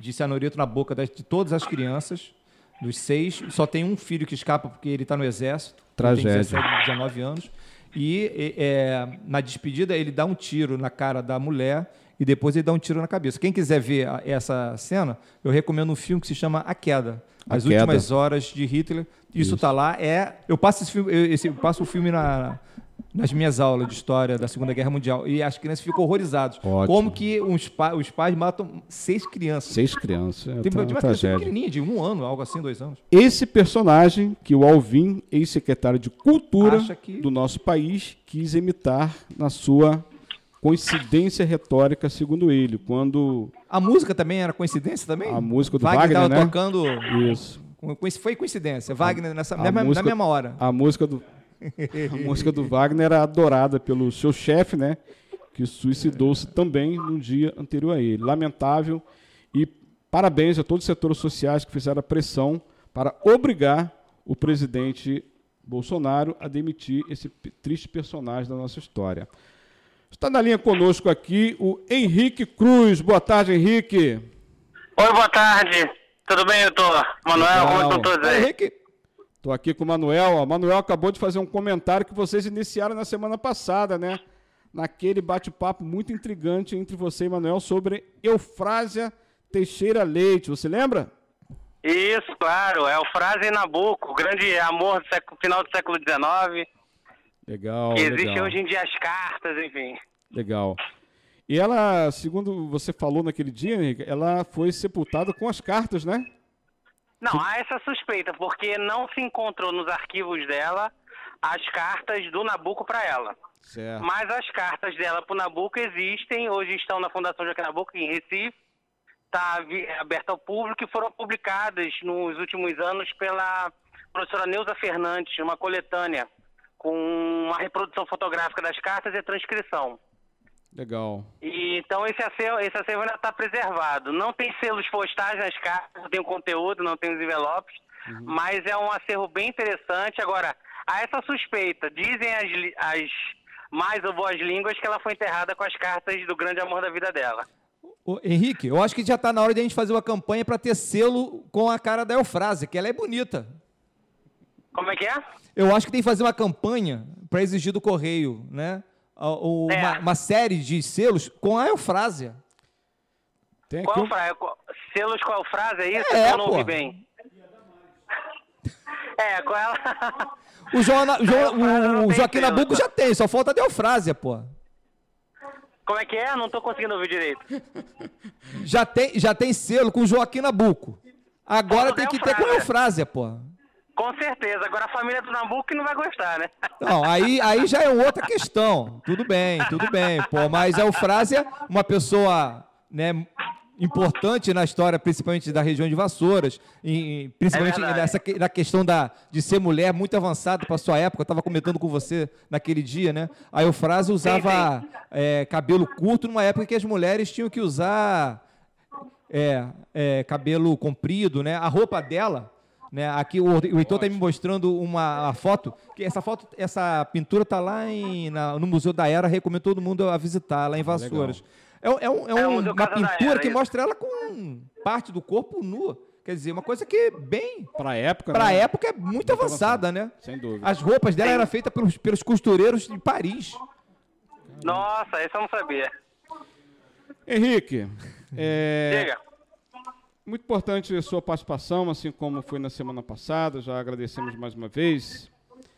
de cianureto na boca das, de todas as crianças, dos seis. Só tem um filho que escapa porque ele está no exército. Tragédia. Tem 17, 19 anos. E é, na despedida, ele dá um tiro na cara da mulher e depois ele dá um tiro na cabeça. Quem quiser ver essa cena, eu recomendo um filme que se chama A Queda. As a últimas queda. horas de Hitler. Isso está lá. É, eu passo esse filme, eu, esse, eu passo o filme na, nas minhas aulas de história da Segunda Guerra Mundial e as crianças ficam horrorizadas. Ótimo. Como que os, pa, os pais matam seis crianças? Seis crianças. É Tem uma, uma criança pequenininha, de um ano, algo assim, dois anos. Esse personagem que o Alvin, ex-secretário de Cultura que... do nosso país, quis imitar na sua coincidência retórica, segundo ele. Quando. A música também era coincidência também? A música do Wagner. Wagner né? tocando. Isso. Foi coincidência. Wagner nessa mesma, música, na mesma hora. A música do. a música do Wagner era adorada pelo seu chefe, né? Que suicidou-se também no dia anterior a ele. Lamentável. E parabéns a todos os setores sociais que fizeram a pressão para obrigar o presidente Bolsonaro a demitir esse triste personagem da nossa história. Está na linha conosco aqui o Henrique Cruz. Boa tarde, Henrique. Oi, boa tarde. Tudo bem, doutor? Manuel, como estão todos aí? Henrique. Estou aqui com o Manuel. O Manuel acabou de fazer um comentário que vocês iniciaram na semana passada, né? Naquele bate-papo muito intrigante entre você e Manuel sobre Eufrásia Teixeira Leite. Você lembra? Isso, claro. Eufrásia e Nabuco, o grande amor do século, final do século XIX Legal. Que existe legal. hoje em dia as cartas, enfim. Legal. E ela, segundo você falou naquele dia, Henrique, ela foi sepultada com as cartas, né? Não, há essa suspeita, porque não se encontrou nos arquivos dela as cartas do Nabucco para ela. Certo. Mas as cartas dela para o Nabucco existem, hoje estão na Fundação Joaquim Nabucco, em Recife, está aberta ao público e foram publicadas nos últimos anos pela professora Neuza Fernandes, uma coletânea com uma reprodução fotográfica das cartas e a transcrição. Legal. E, então esse acervo, esse acervo ainda está preservado. Não tem selos postais nas cartas, não tem o conteúdo, não tem os envelopes, uhum. mas é um acervo bem interessante. Agora, há essa suspeita, dizem as, as mais ou boas línguas que ela foi enterrada com as cartas do grande amor da vida dela. Ô, Henrique, eu acho que já está na hora de a gente fazer uma campanha para ter selo com a cara da Eufrase, que ela é bonita. Como é que é? Eu acho que tem que fazer uma campanha para exigir do Correio, né? É. uma, uma, série de selos com a Eufrásia. Tem qual um... Selos com a Eufrásia, é isso? É, eu não ouvi bem. É, com ela. O, João, o, o, o Joaquim Nabuco já tem, só falta a Delfrásia, pô. Como é que é? Não tô conseguindo ouvir direito. Já tem, já tem selo com o Joaquim Nabuco. Agora tem que ter com a Eufrásia, pô. Com certeza. Agora a família do Nabuco não vai gostar, né? Não, aí, aí já é outra questão. Tudo bem, tudo bem, pô. Mas a Eufrásia, uma pessoa né, importante na história, principalmente da região de Vassouras, e, principalmente é nessa na questão da, de ser mulher muito avançada para sua época. Eu estava comentando com você naquele dia, né? A Eufrásia usava sim, sim. É, cabelo curto numa época que as mulheres tinham que usar é, é, cabelo comprido, né? A roupa dela. Né, aqui o, o Heitor está me mostrando uma, foto, que essa foto, essa pintura está lá em, na, no Museu da Era, recomendo todo mundo a visitar, lá em Vassouras. Ah, é, é, um, é, um, é uma pintura que mostra ela com parte do corpo nua. Quer dizer, uma coisa que bem. Para época, Para né? época é muito, muito avançada, avançada, né? Sem dúvida. As roupas dela eram feitas pelos, pelos costureiros de Paris. Nossa, isso eu não sabia. Henrique, é. Muito importante a sua participação, assim como foi na semana passada, já agradecemos mais uma vez.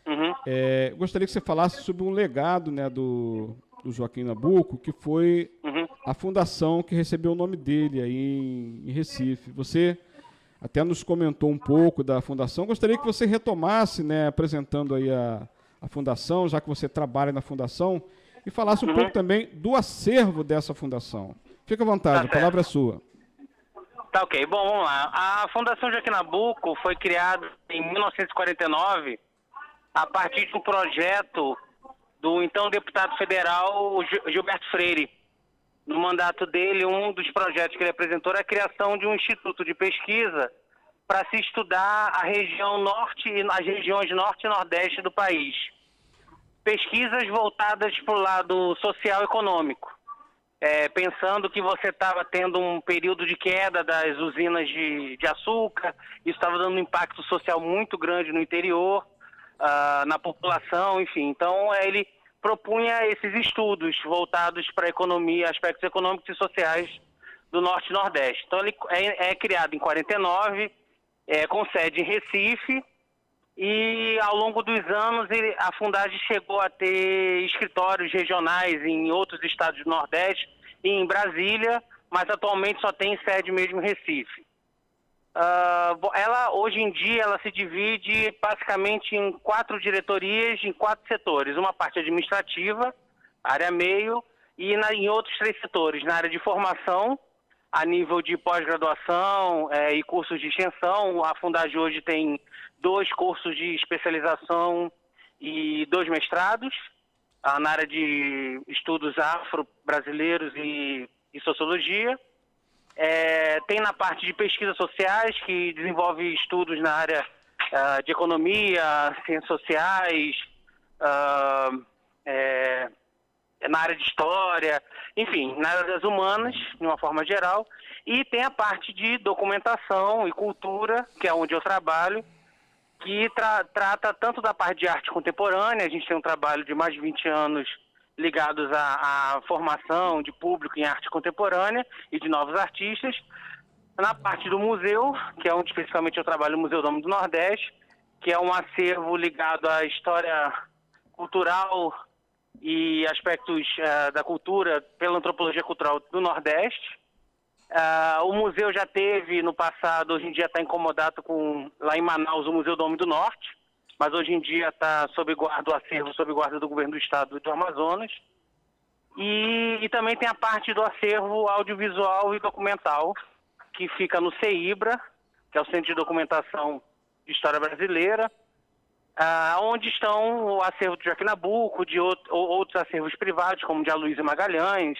Uhum. É, gostaria que você falasse sobre um legado né, do, do Joaquim Nabuco, que foi uhum. a fundação que recebeu o nome dele aí em, em, Recife. Você até nos comentou um pouco da fundação. Gostaria que você retomasse, né, apresentando aí a, a fundação, já que você trabalha na fundação, e falasse um uhum. pouco também do acervo dessa fundação. Fique à vontade, tá a palavra é sua. Tá ok. Bom, vamos lá. A Fundação Joaquim Nabuco foi criada em 1949 a partir de um projeto do então deputado federal Gilberto Freire. No mandato dele, um dos projetos que ele apresentou era a criação de um instituto de pesquisa para se estudar a região norte e as regiões norte e nordeste do país. Pesquisas voltadas para o lado social e econômico. É, pensando que você estava tendo um período de queda das usinas de, de açúcar, isso estava dando um impacto social muito grande no interior, uh, na população, enfim. Então, é, ele propunha esses estudos voltados para a economia, aspectos econômicos e sociais do Norte e Nordeste. Então, ele é, é criado em 49, é, com sede em Recife, e ao longo dos anos a Fundagem chegou a ter escritórios regionais em outros estados do Nordeste e em Brasília, mas atualmente só tem sede mesmo em Recife. Uh, ela hoje em dia ela se divide basicamente em quatro diretorias, em quatro setores. Uma parte administrativa, área meio, e na, em outros três setores, na área de formação, a nível de pós-graduação é, e cursos de extensão. A Fundagem hoje tem dois cursos de especialização e dois mestrados, ah, na área de estudos afro-brasileiros e, e sociologia. É, tem na parte de pesquisas sociais, que desenvolve estudos na área uh, de economia, ciências sociais, uh, é, na área de história, enfim, na área das humanas, de uma forma geral. E tem a parte de documentação e cultura, que é onde eu trabalho, que tra trata tanto da parte de arte contemporânea, a gente tem um trabalho de mais de 20 anos ligados à, à, formação de público em arte contemporânea e de novos artistas. Na parte do museu, que é onde especificamente eu trabalho no Museu Dom do Nordeste, que é um acervo ligado à história cultural e aspectos uh, da cultura pela antropologia cultural do Nordeste. Uh, o museu já teve no passado, hoje em dia está incomodado com, lá em Manaus, o Museu do Homem do Norte, mas hoje em dia está sob guarda, o acervo sob guarda do governo do estado do Amazonas. E, e, também tem a parte do acervo audiovisual e documental, que fica no CEIBRA, que é o Centro de Documentação de História Brasileira, ah, onde estão o acervo de Joaquim Nabuco, de outro, outros acervos privados, como de Aloysio Magalhães,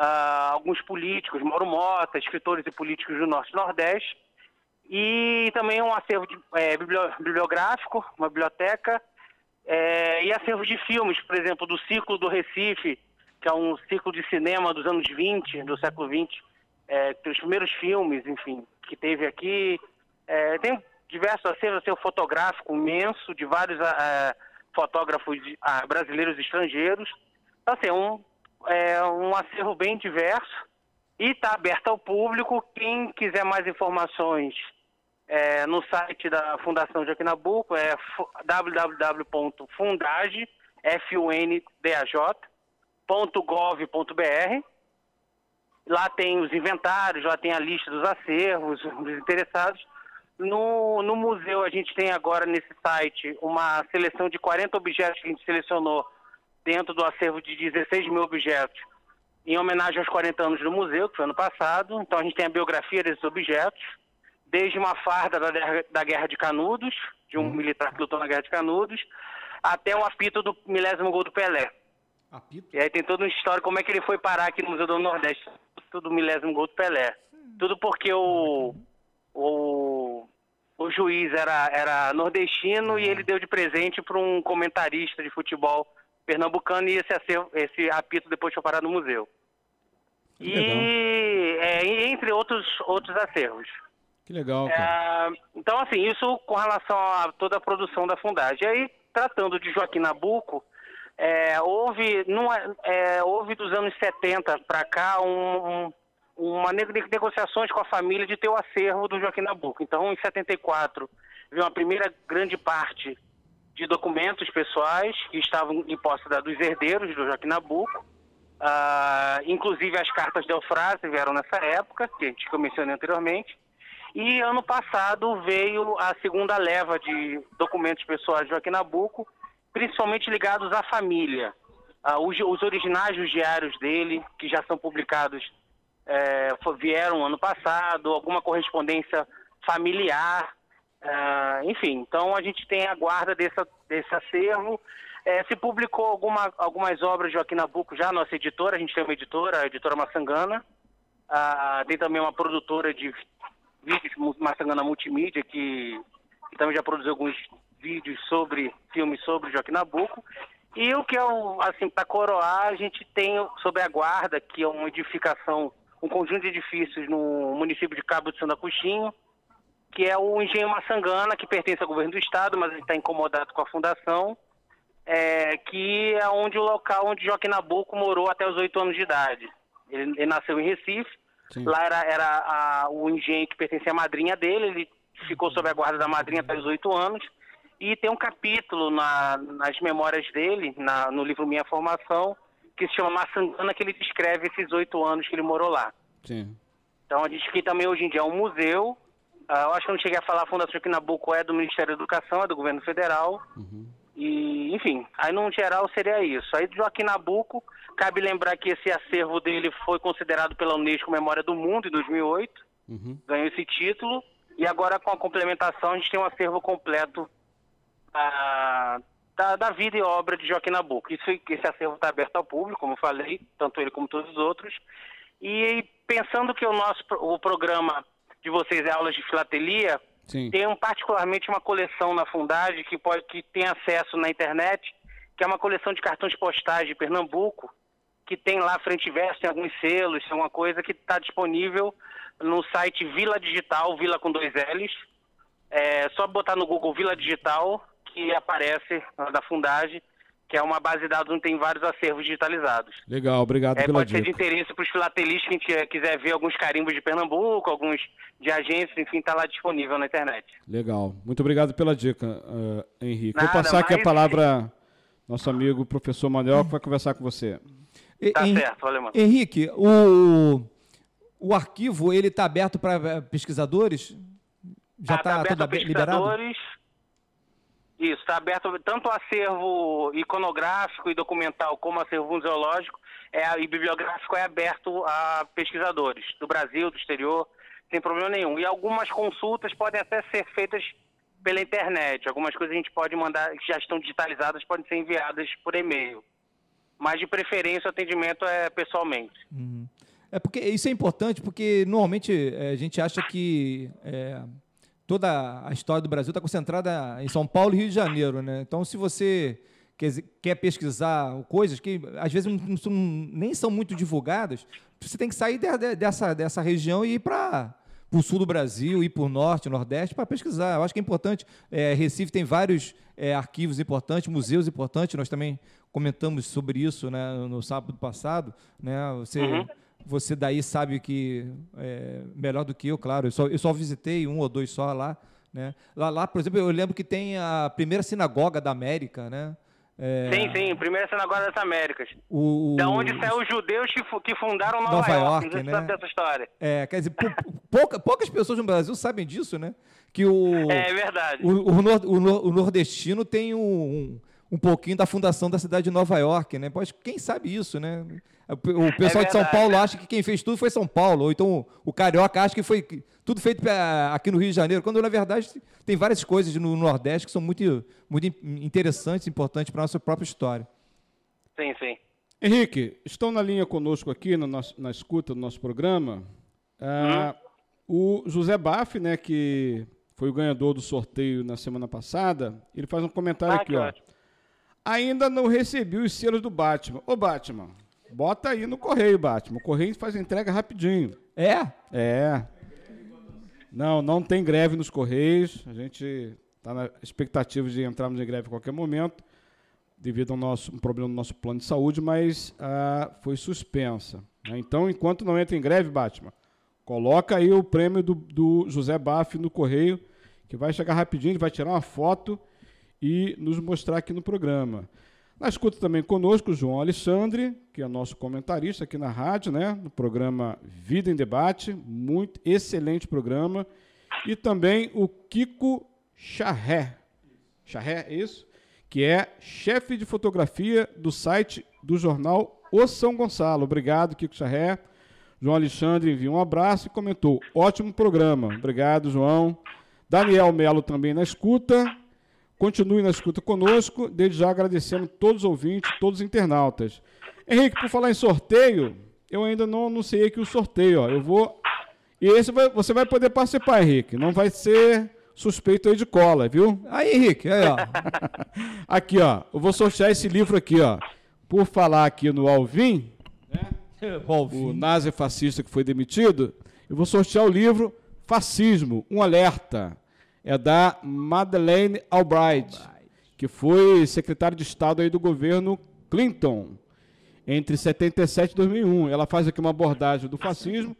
ah, alguns políticos, Mauro Mota, escritores e políticos do Norte e Nordeste, e também um acervo de, é, bibliográfico, uma biblioteca, é, e acervos de filmes, por exemplo, do Ciclo do Recife, que é um ciclo de cinema dos anos 20, do século 20, é, os primeiros filmes, enfim, que teve aqui. É, tem diversos acervos, acervo fotográfico imenso, de vários é, fotógrafos ah, brasileiros e estrangeiros. Então, assim, um, é um acervo bem diverso e está aberto ao público. Quem quiser mais informações é, no site da Fundação Joaquim Nabuco, é www.fundage, F-U-N-D-A-J.gov.br. Lá tem os inventários, lá tem a lista dos acervos, dos interessados. No, no museu, a gente tem agora nesse site uma seleção de 40 objetos que a gente selecionou dentro do acervo de 16 mil objetos, em homenagem aos 40 anos do museu, que foi ano passado. Então a gente tem a biografia desses objetos, desde uma farda da, da Guerra de Canudos, de um hum. militar que lutou na Guerra de Canudos, até o apito do milésimo gol do Pelé. Apito? E aí tem todo um história como é que ele foi parar aqui no Museu do Nordeste, tudo milésimo gol do Pelé. Hum. Tudo porque o, o, o juiz era, era nordestino hum. e ele deu de presente para um comentarista de futebol pernambucano e esse, acervo, esse apito depois foi parar no museu. e é, entre outros, outros acervos. Que legal. É, então, assim, isso com relação a toda a produção da Fundagem. E aí, tratando de Joaquim Nabuco, é, houve, numa, é, houve dos anos 70 para cá um, um, uma negociações com a família de ter o acervo do Joaquim Nabuco. Então, em 74, veio uma primeira grande parte de documentos pessoais que estavam em posse da, dos herdeiros do Joaquim Nabuco. Uh, inclusive as cartas de Eufrase vieram nessa época, que, que eu mencionei anteriormente. E ano passado veio a segunda leva de documentos pessoais de Joaquim Nabuco, principalmente ligados à família. Uh, os, os, originais dos diários dele, que já são publicados, é, vieram ano passado, alguma correspondência familiar, uh, enfim. Então a gente tem a guarda desse, desse acervo. É, se publicou alguma, algumas obras de Joaquim Nabuco já, nossa editora, a gente tem uma editora, a editora Massangana, uh, tem também uma produtora de vídeos, Massangana Multimídia, que, que também já produziu alguns vídeos sobre filmes sobre Joaquim Nabuco. E o que é, um, assim, para coroar, a gente tem sobre a Guarda, que é uma edificação, um conjunto de edifícios no município de Cabo de Santa Cuxinho, que é o Engenho Massangana, que pertence ao governo do estado, mas ele está incomodado com a fundação, é, que é onde o local onde Joaquim Nabuco morou até os oito anos de idade. Ele, ele nasceu em Recife, Sim. Lá era, era a, o engenho que pertencia à madrinha dele, ele ficou sob a guarda da madrinha até os oito anos. E tem um capítulo na, nas memórias dele, na, no livro Minha Formação, que se chama Maçangana, que ele descreve esses oito anos que ele morou lá. Sim. Então a gente que também hoje em dia é um museu. Uh, eu acho que eu não cheguei a falar, a Fundação Quinabuco é do Ministério da Educação, é do governo federal. Uhum. E, enfim, aí no geral seria isso. Aí Joaquim Nabuco, cabe lembrar que esse acervo dele foi considerado pela Unesco Memória do Mundo em 2008, uhum. ganhou esse título, e agora com a complementação a gente tem um acervo completo ah, da, da, vida e obra de Joaquim Nabuco. Isso, esse acervo está aberto ao público, como eu falei, tanto ele como todos os outros. E pensando que o nosso o programa de vocês é aulas de filatelia, Sim. Tem um, particularmente uma coleção na Fundade que, pode, que tem acesso na internet, que é uma coleção de cartões postais de Pernambuco, que tem lá frente e verso, tem alguns selos, é uma coisa que está disponível no site Vila Digital, Vila com dois L's. É só botar no Google Vila Digital que aparece da Fundagem que é uma base de dados onde tem vários acervos digitalizados. Legal, obrigado é, pela pode dica. Pode ser de interesse para os filatelistas que quiser ver alguns carimbos de Pernambuco, alguns de agências, enfim, está lá disponível na internet. Legal, muito obrigado pela dica, uh, Henrique. Nada, Vou passar aqui a palavra nosso amigo professor Manuel, que vai conversar com você. Tá Hen certo, valeu, mano. Henrique, o, o arquivo ele está aberto para pesquisadores? Já está tá, tá aberto para pesquisadores. Isso, está aberto tanto o acervo iconográfico e documental como o acervo museológico é, e bibliográfico é aberto a pesquisadores do Brasil, do exterior, sem problema nenhum. E algumas consultas podem até ser feitas pela internet. Algumas coisas a gente pode mandar, que já estão digitalizadas, podem ser enviadas por e-mail. Mas de preferência o atendimento é pessoalmente. Uhum. É porque isso é importante porque normalmente é, a gente acha que é toda a história do Brasil está concentrada em São Paulo e Rio de Janeiro, né? Então, se você quer, quer pesquisar coisas que às vezes não, não, nem são muito divulgadas, você tem que sair de, dessa, dessa região e ir para o sul do Brasil, ir para o norte, nordeste, para pesquisar. Eu acho que é importante. É, Recife tem vários é, arquivos importantes, museus importantes. Nós também comentamos sobre isso né, no sábado passado. Né? Você, uhum. Você daí sabe que é, melhor do que eu, claro. Eu só, eu só visitei um ou dois só lá, né? Lá, lá, por exemplo, eu lembro que tem a primeira sinagoga da América, né? É... Sim, sim, primeira sinagoga das Américas. O, da onde saiu os judeus que, fundaram Nova, Nova York, York né? sabe dessa história. É, quer dizer, pouca, poucas pessoas no Brasil sabem disso, né? Que o, é verdade. O, o, o, o nordestino tem um, um pouquinho da fundação da cidade de Nova York, né? Pode, quem sabe isso, né? O pessoal é de São Paulo acha que quem fez tudo foi São Paulo, ou então o carioca acha que foi tudo feito aqui no Rio de Janeiro, quando na verdade tem várias coisas no Nordeste que são muito, muito interessantes, importantes para a nossa própria história. Sim, sim. Henrique, estão na linha conosco aqui no nosso, na escuta do nosso programa ah, hum. o José Baff, né, que foi o ganhador do sorteio na semana passada. Ele faz um comentário ah, aqui, ó. Ótimo. Ainda não recebi os selos do Batman. Ô, Batman, bota aí no correio, Batman. O correio faz entrega rapidinho. É? É. Não, não tem greve nos correios. A gente está na expectativa de entrarmos em greve a qualquer momento, devido a um, nosso, um problema no nosso plano de saúde, mas ah, foi suspensa. Né? Então, enquanto não entra em greve, Batman, coloca aí o prêmio do, do José Baff no correio, que vai chegar rapidinho, ele vai tirar uma foto e nos mostrar aqui no programa. Na escuta também conosco João Alexandre, que é nosso comentarista aqui na rádio, né, no programa Vida em Debate, muito excelente programa, e também o Kiko Charré. Charré, é isso? Que é chefe de fotografia do site do jornal O São Gonçalo. Obrigado, Kiko Charré. João Alexandre envia um abraço e comentou: ótimo programa. Obrigado, João. Daniel Melo também na escuta. Continue na escuta conosco, desde já agradecendo todos os ouvintes, todos os internautas. Henrique, por falar em sorteio, eu ainda não anunciei aqui o sorteio. Ó. Eu vou. E esse vai, você vai poder participar, Henrique. Não vai ser suspeito aí de cola, viu? Aí, Henrique, aí, ó. aqui, ó. Eu vou sortear esse livro aqui, ó. Por falar aqui no Alvin, né? o nazi fascista que foi demitido, eu vou sortear o livro Fascismo, um alerta é da Madeleine Albright, que foi secretária de Estado aí do governo Clinton entre 77 e 2001. Ela faz aqui uma abordagem do fascismo.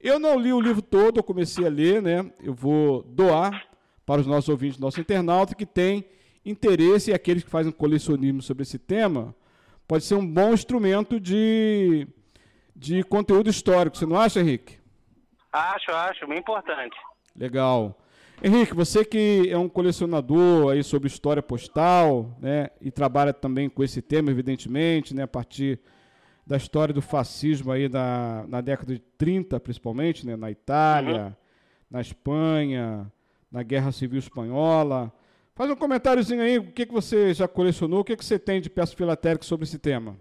Eu não li o livro todo, eu comecei a ler, né? Eu vou doar para os nossos ouvintes, nossos internautas que têm interesse e aqueles que fazem colecionismo sobre esse tema, pode ser um bom instrumento de, de conteúdo histórico. Você não acha, Henrique? Acho, acho, bem importante. Legal. Henrique, você que é um colecionador aí sobre história postal, né, e trabalha também com esse tema, evidentemente, né, a partir da história do fascismo aí na, na década de 30, principalmente, né, na Itália, uhum. na Espanha, na Guerra Civil Espanhola. Faz um comentáriozinho aí, o que, que você já colecionou, o que, que você tem de peças filatéricas sobre esse tema?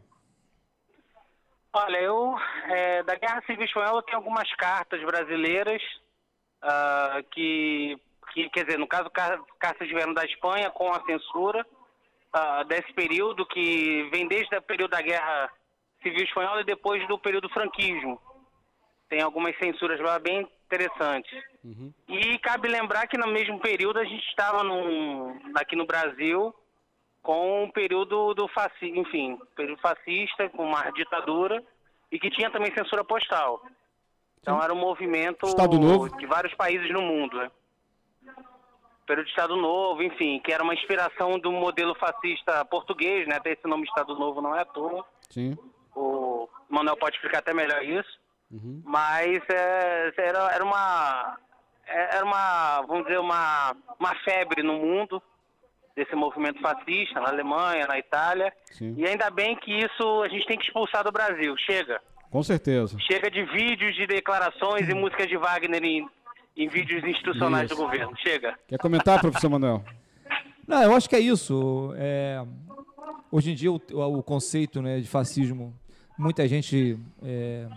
Olha, eu, é, da Guerra Civil Espanhola, tenho algumas cartas brasileiras uh, que que, quer dizer, no caso, cartas vieram da Espanha com a censura uh, desse período, que vem desde o período da Guerra Civil Espanhola e depois do período franquismo. Tem algumas censuras lá bem interessantes. Uhum. E cabe lembrar que no mesmo período a gente estava num, aqui no Brasil com o período do fascismo, enfim, período fascista, com uma ditadura, e que tinha também censura postal. Então era um movimento de vários países no mundo, né? período de Estado Novo, enfim, que era uma inspiração do modelo fascista português, né? Até esse nome Estado Novo não é à toa. Sim. O Manuel pode explicar até melhor isso. Uhum. Mas é, era, era uma é, era uma, vamos dizer, uma, uma febre no mundo desse movimento fascista, na Alemanha, na Itália. Sim. E ainda bem que isso a gente tem que expulsar do Brasil. Chega. Com certeza. Chega de vídeos de declarações e músicas de Wagner em em vídeos institucionais isso. do governo. Chega. Quer comentar, professor Manuel? Não, eu acho que é isso. É, hoje em dia o, o, conceito né, de fascismo, muita gente, é,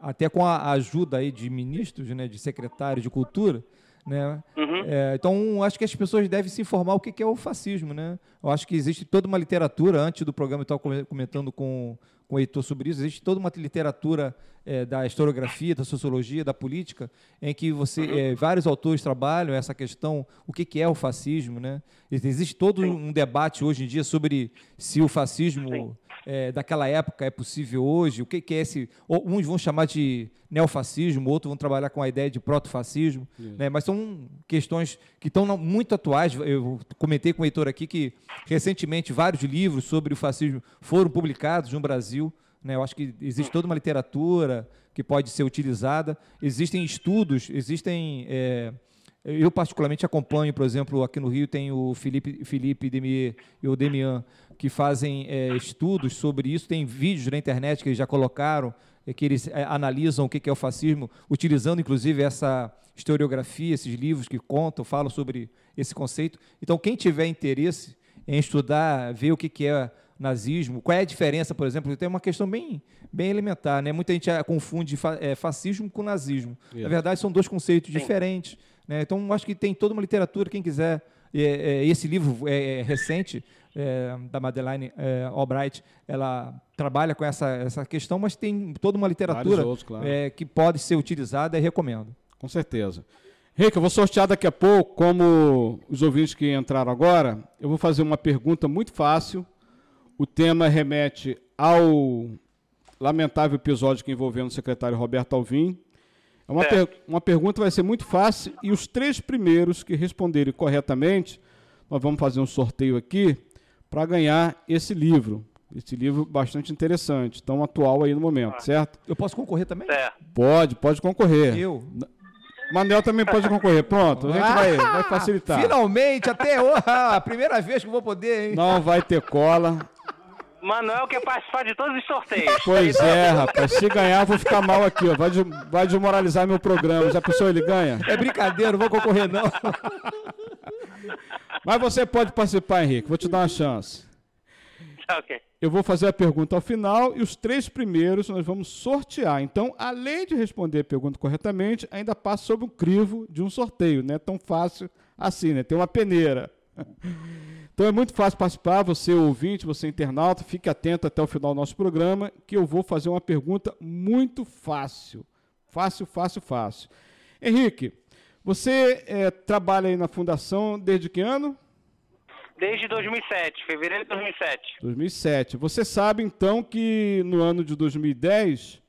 até com a ajuda aí de ministros, né, de secretários de cultura, né? Uhum. É, então, acho que as pessoas devem se informar o que é o fascismo. Né? Eu acho que existe toda uma literatura, antes do programa eu estava comentando com, com o Heitor sobre isso, existe toda uma literatura é, da historiografia, da sociologia, da política, em que você uhum. é, vários autores trabalham essa questão, o que, que é o fascismo. Né? Existe todo Sim. um debate hoje em dia sobre se o fascismo é, daquela época é possível hoje? O que, que, é esse? Uns vão chamar de neofascismo, outros vão trabalhar com a ideia de protofascismo, né? mas são questões que estão muito atuais. Eu comentei com o Heitor aqui que recentemente vários livros sobre o fascismo foram publicados no Brasil. Né? Eu acho que existe toda uma literatura que pode ser utilizada, existem estudos, existem. É, eu, particularmente, acompanho, por exemplo, aqui no Rio tem o Felipe, Felipe Demier e o Demian, que fazem é, estudos sobre isso. Tem vídeos na internet que eles já colocaram, é, que eles é, analisam o que é o fascismo, utilizando, inclusive, essa historiografia, esses livros que contam, falam sobre esse conceito. Então, quem tiver interesse em estudar, ver o que é nazismo, qual é a diferença, por exemplo, tem uma questão bem, bem elementar, né? Muita gente confunde fascismo com nazismo. Isso. Na verdade, são dois conceitos Sim. diferentes. Né? Então, acho que tem toda uma literatura, quem quiser. É, é, esse livro é, é recente, é, da Madeleine é, Albright, ela trabalha com essa, essa questão, mas tem toda uma literatura outros, claro. Que pode ser utilizada e recomendo. Com certeza. Rica, eu vou sortear daqui a pouco, como os ouvintes que entraram agora, eu vou fazer uma pergunta muito fácil. O tema remete ao lamentável episódio que envolveu o secretário Roberto Alvim, uma, per uma pergunta vai ser muito fácil e os três primeiros que responderem corretamente, nós vamos fazer um sorteio aqui para ganhar esse livro. Esse livro bastante interessante, tão atual aí no momento, ah. certo? Eu posso concorrer também? É. Pode, pode concorrer. Eu? Manel também pode concorrer. Pronto, a gente vai, vai facilitar. Finalmente, até hoje, a primeira vez que eu vou poder, hein? Não vai ter cola. Manuel quer participar de todos os sorteios. Pois é, rapaz. Se ganhar, vou ficar mal aqui, ó. Vai, de, vai desmoralizar meu programa. Já pensou ele ganha? É brincadeira, não vou concorrer, não. Mas você pode participar, Henrique. Vou te dar uma chance. Ok. Eu vou fazer a pergunta ao final e os três primeiros nós vamos sortear. Então, além de responder a pergunta corretamente, ainda passa sob o crivo de um sorteio. Não é tão fácil assim, né? Tem uma peneira. Então é muito fácil participar, você ouvinte, você internauta, fique atento até o final do nosso programa, que eu vou fazer uma pergunta muito fácil. Fácil, fácil, fácil. Henrique, você é, trabalha aí na fundação desde que ano? Desde 2007, fevereiro de 2007. 2007. Você sabe então que no ano de 2010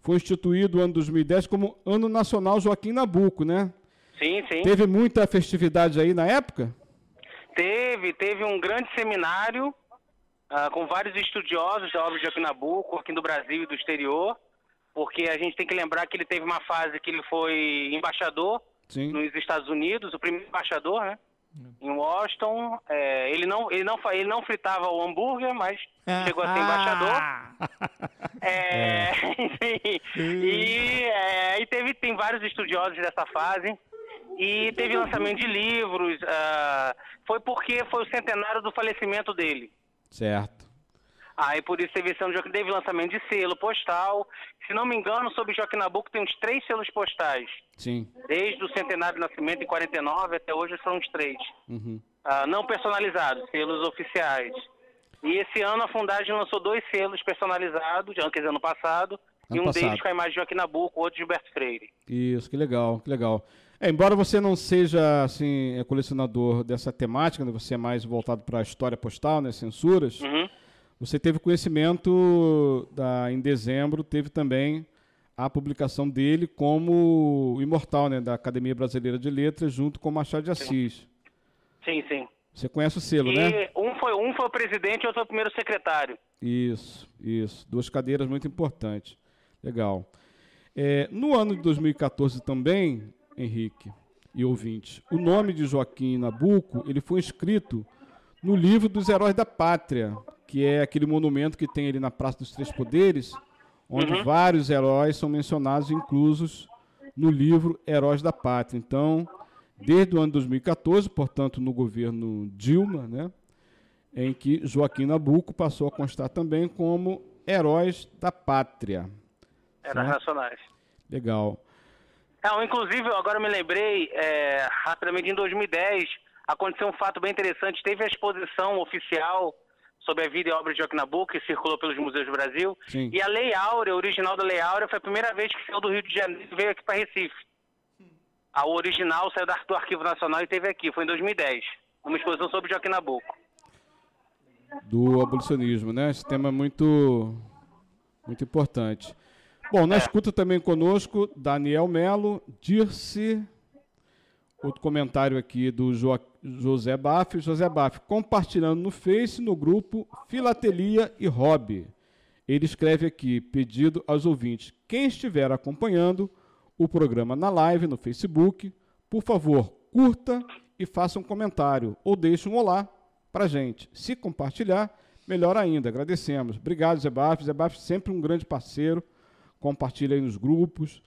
foi instituído o ano 2010 como Ano Nacional Joaquim Nabuco, né? Sim, sim. Teve muita festividade aí na época? Teve, teve um grande seminário uh, com vários estudiosos da obra de Joaquim Nabuco, aqui do Brasil e do exterior, porque a gente tem que lembrar que ele teve uma fase que ele foi embaixador Sim. nos Estados Unidos, o primeiro embaixador, né? Em Washington, é, ele, não, ele, não, ele não fritava o hambúrguer, mas chegou a ser embaixador. É, é. e é, teve, tem vários estudiosos dessa fase. E teve lançamento de livros. Uh, foi porque foi o centenário do falecimento dele. Certo. Aí ah, por isso teve teve lançamento de selo postal. Se não me engano, sobre Joaquim Nabuco tem uns três selos postais. Sim. Desde o centenário do nascimento em 49 até hoje são uns três. Uhum. Uh, não personalizados, selos oficiais. E esse ano a Fundagem lançou dois selos personalizados, quer dizer, ano passado, ano e um passado. deles com a imagem de Joaquim Nabuco, outro de Gilberto Freire. Isso, que legal, que legal. É, embora você não seja assim é colecionador dessa temática, né, você é mais voltado para a história postal, né, censuras, uhum. você teve conhecimento da, em dezembro, teve também a publicação dele como imortal, né, da Academia Brasileira de Letras, junto com Machado de Assis. Sim, sim. Você conhece o selo, e né? Um foi, um foi o presidente e outro foi o primeiro secretário. Isso, isso. Duas cadeiras muito importantes. Legal. É, no ano de 2014 também, Henrique e ouvintes, o nome de Joaquim Nabuco ele foi escrito no livro dos Heróis da Pátria, que é aquele monumento que tem ali na Praça dos Três Poderes, onde uhum. vários heróis são mencionados inclusos no livro Heróis da Pátria. Então, desde o ano 2014, portanto, no governo Dilma, né, em que Joaquim Nabuco passou a constar também como Heróis da Pátria. Heróis nacionais. Legal. Não, inclusive, agora eu me lembrei, é, rapidamente, em 2010, aconteceu um fato bem interessante. Teve a exposição oficial sobre a vida e obra de Joaquim Nabuco, que circulou pelos museus do Brasil. Sim. E a Lei Áurea, a original da Lei Áurea, foi a primeira vez que saiu do Rio de Janeiro e veio aqui para Recife. A original saiu do Arquivo Nacional e teve aqui, foi em 2010, uma exposição sobre Joaquim Nabuco. do abolicionismo, né? Esse tema é muito, muito importante. Bom, na escuta também conosco, Daniel Melo, Dirce, outro comentário aqui do jo José Baff. José Baff, compartilhando no Face, no grupo Filatelia e Hobby. Ele escreve aqui, pedido aos ouvintes, quem estiver acompanhando o programa na live, no Facebook, por favor, curta e faça um comentário ou deixe um olá para gente. Se compartilhar, melhor ainda. Agradecemos. Obrigado. Zé Baff sempre um grande parceiro compartilha aí nos grupos.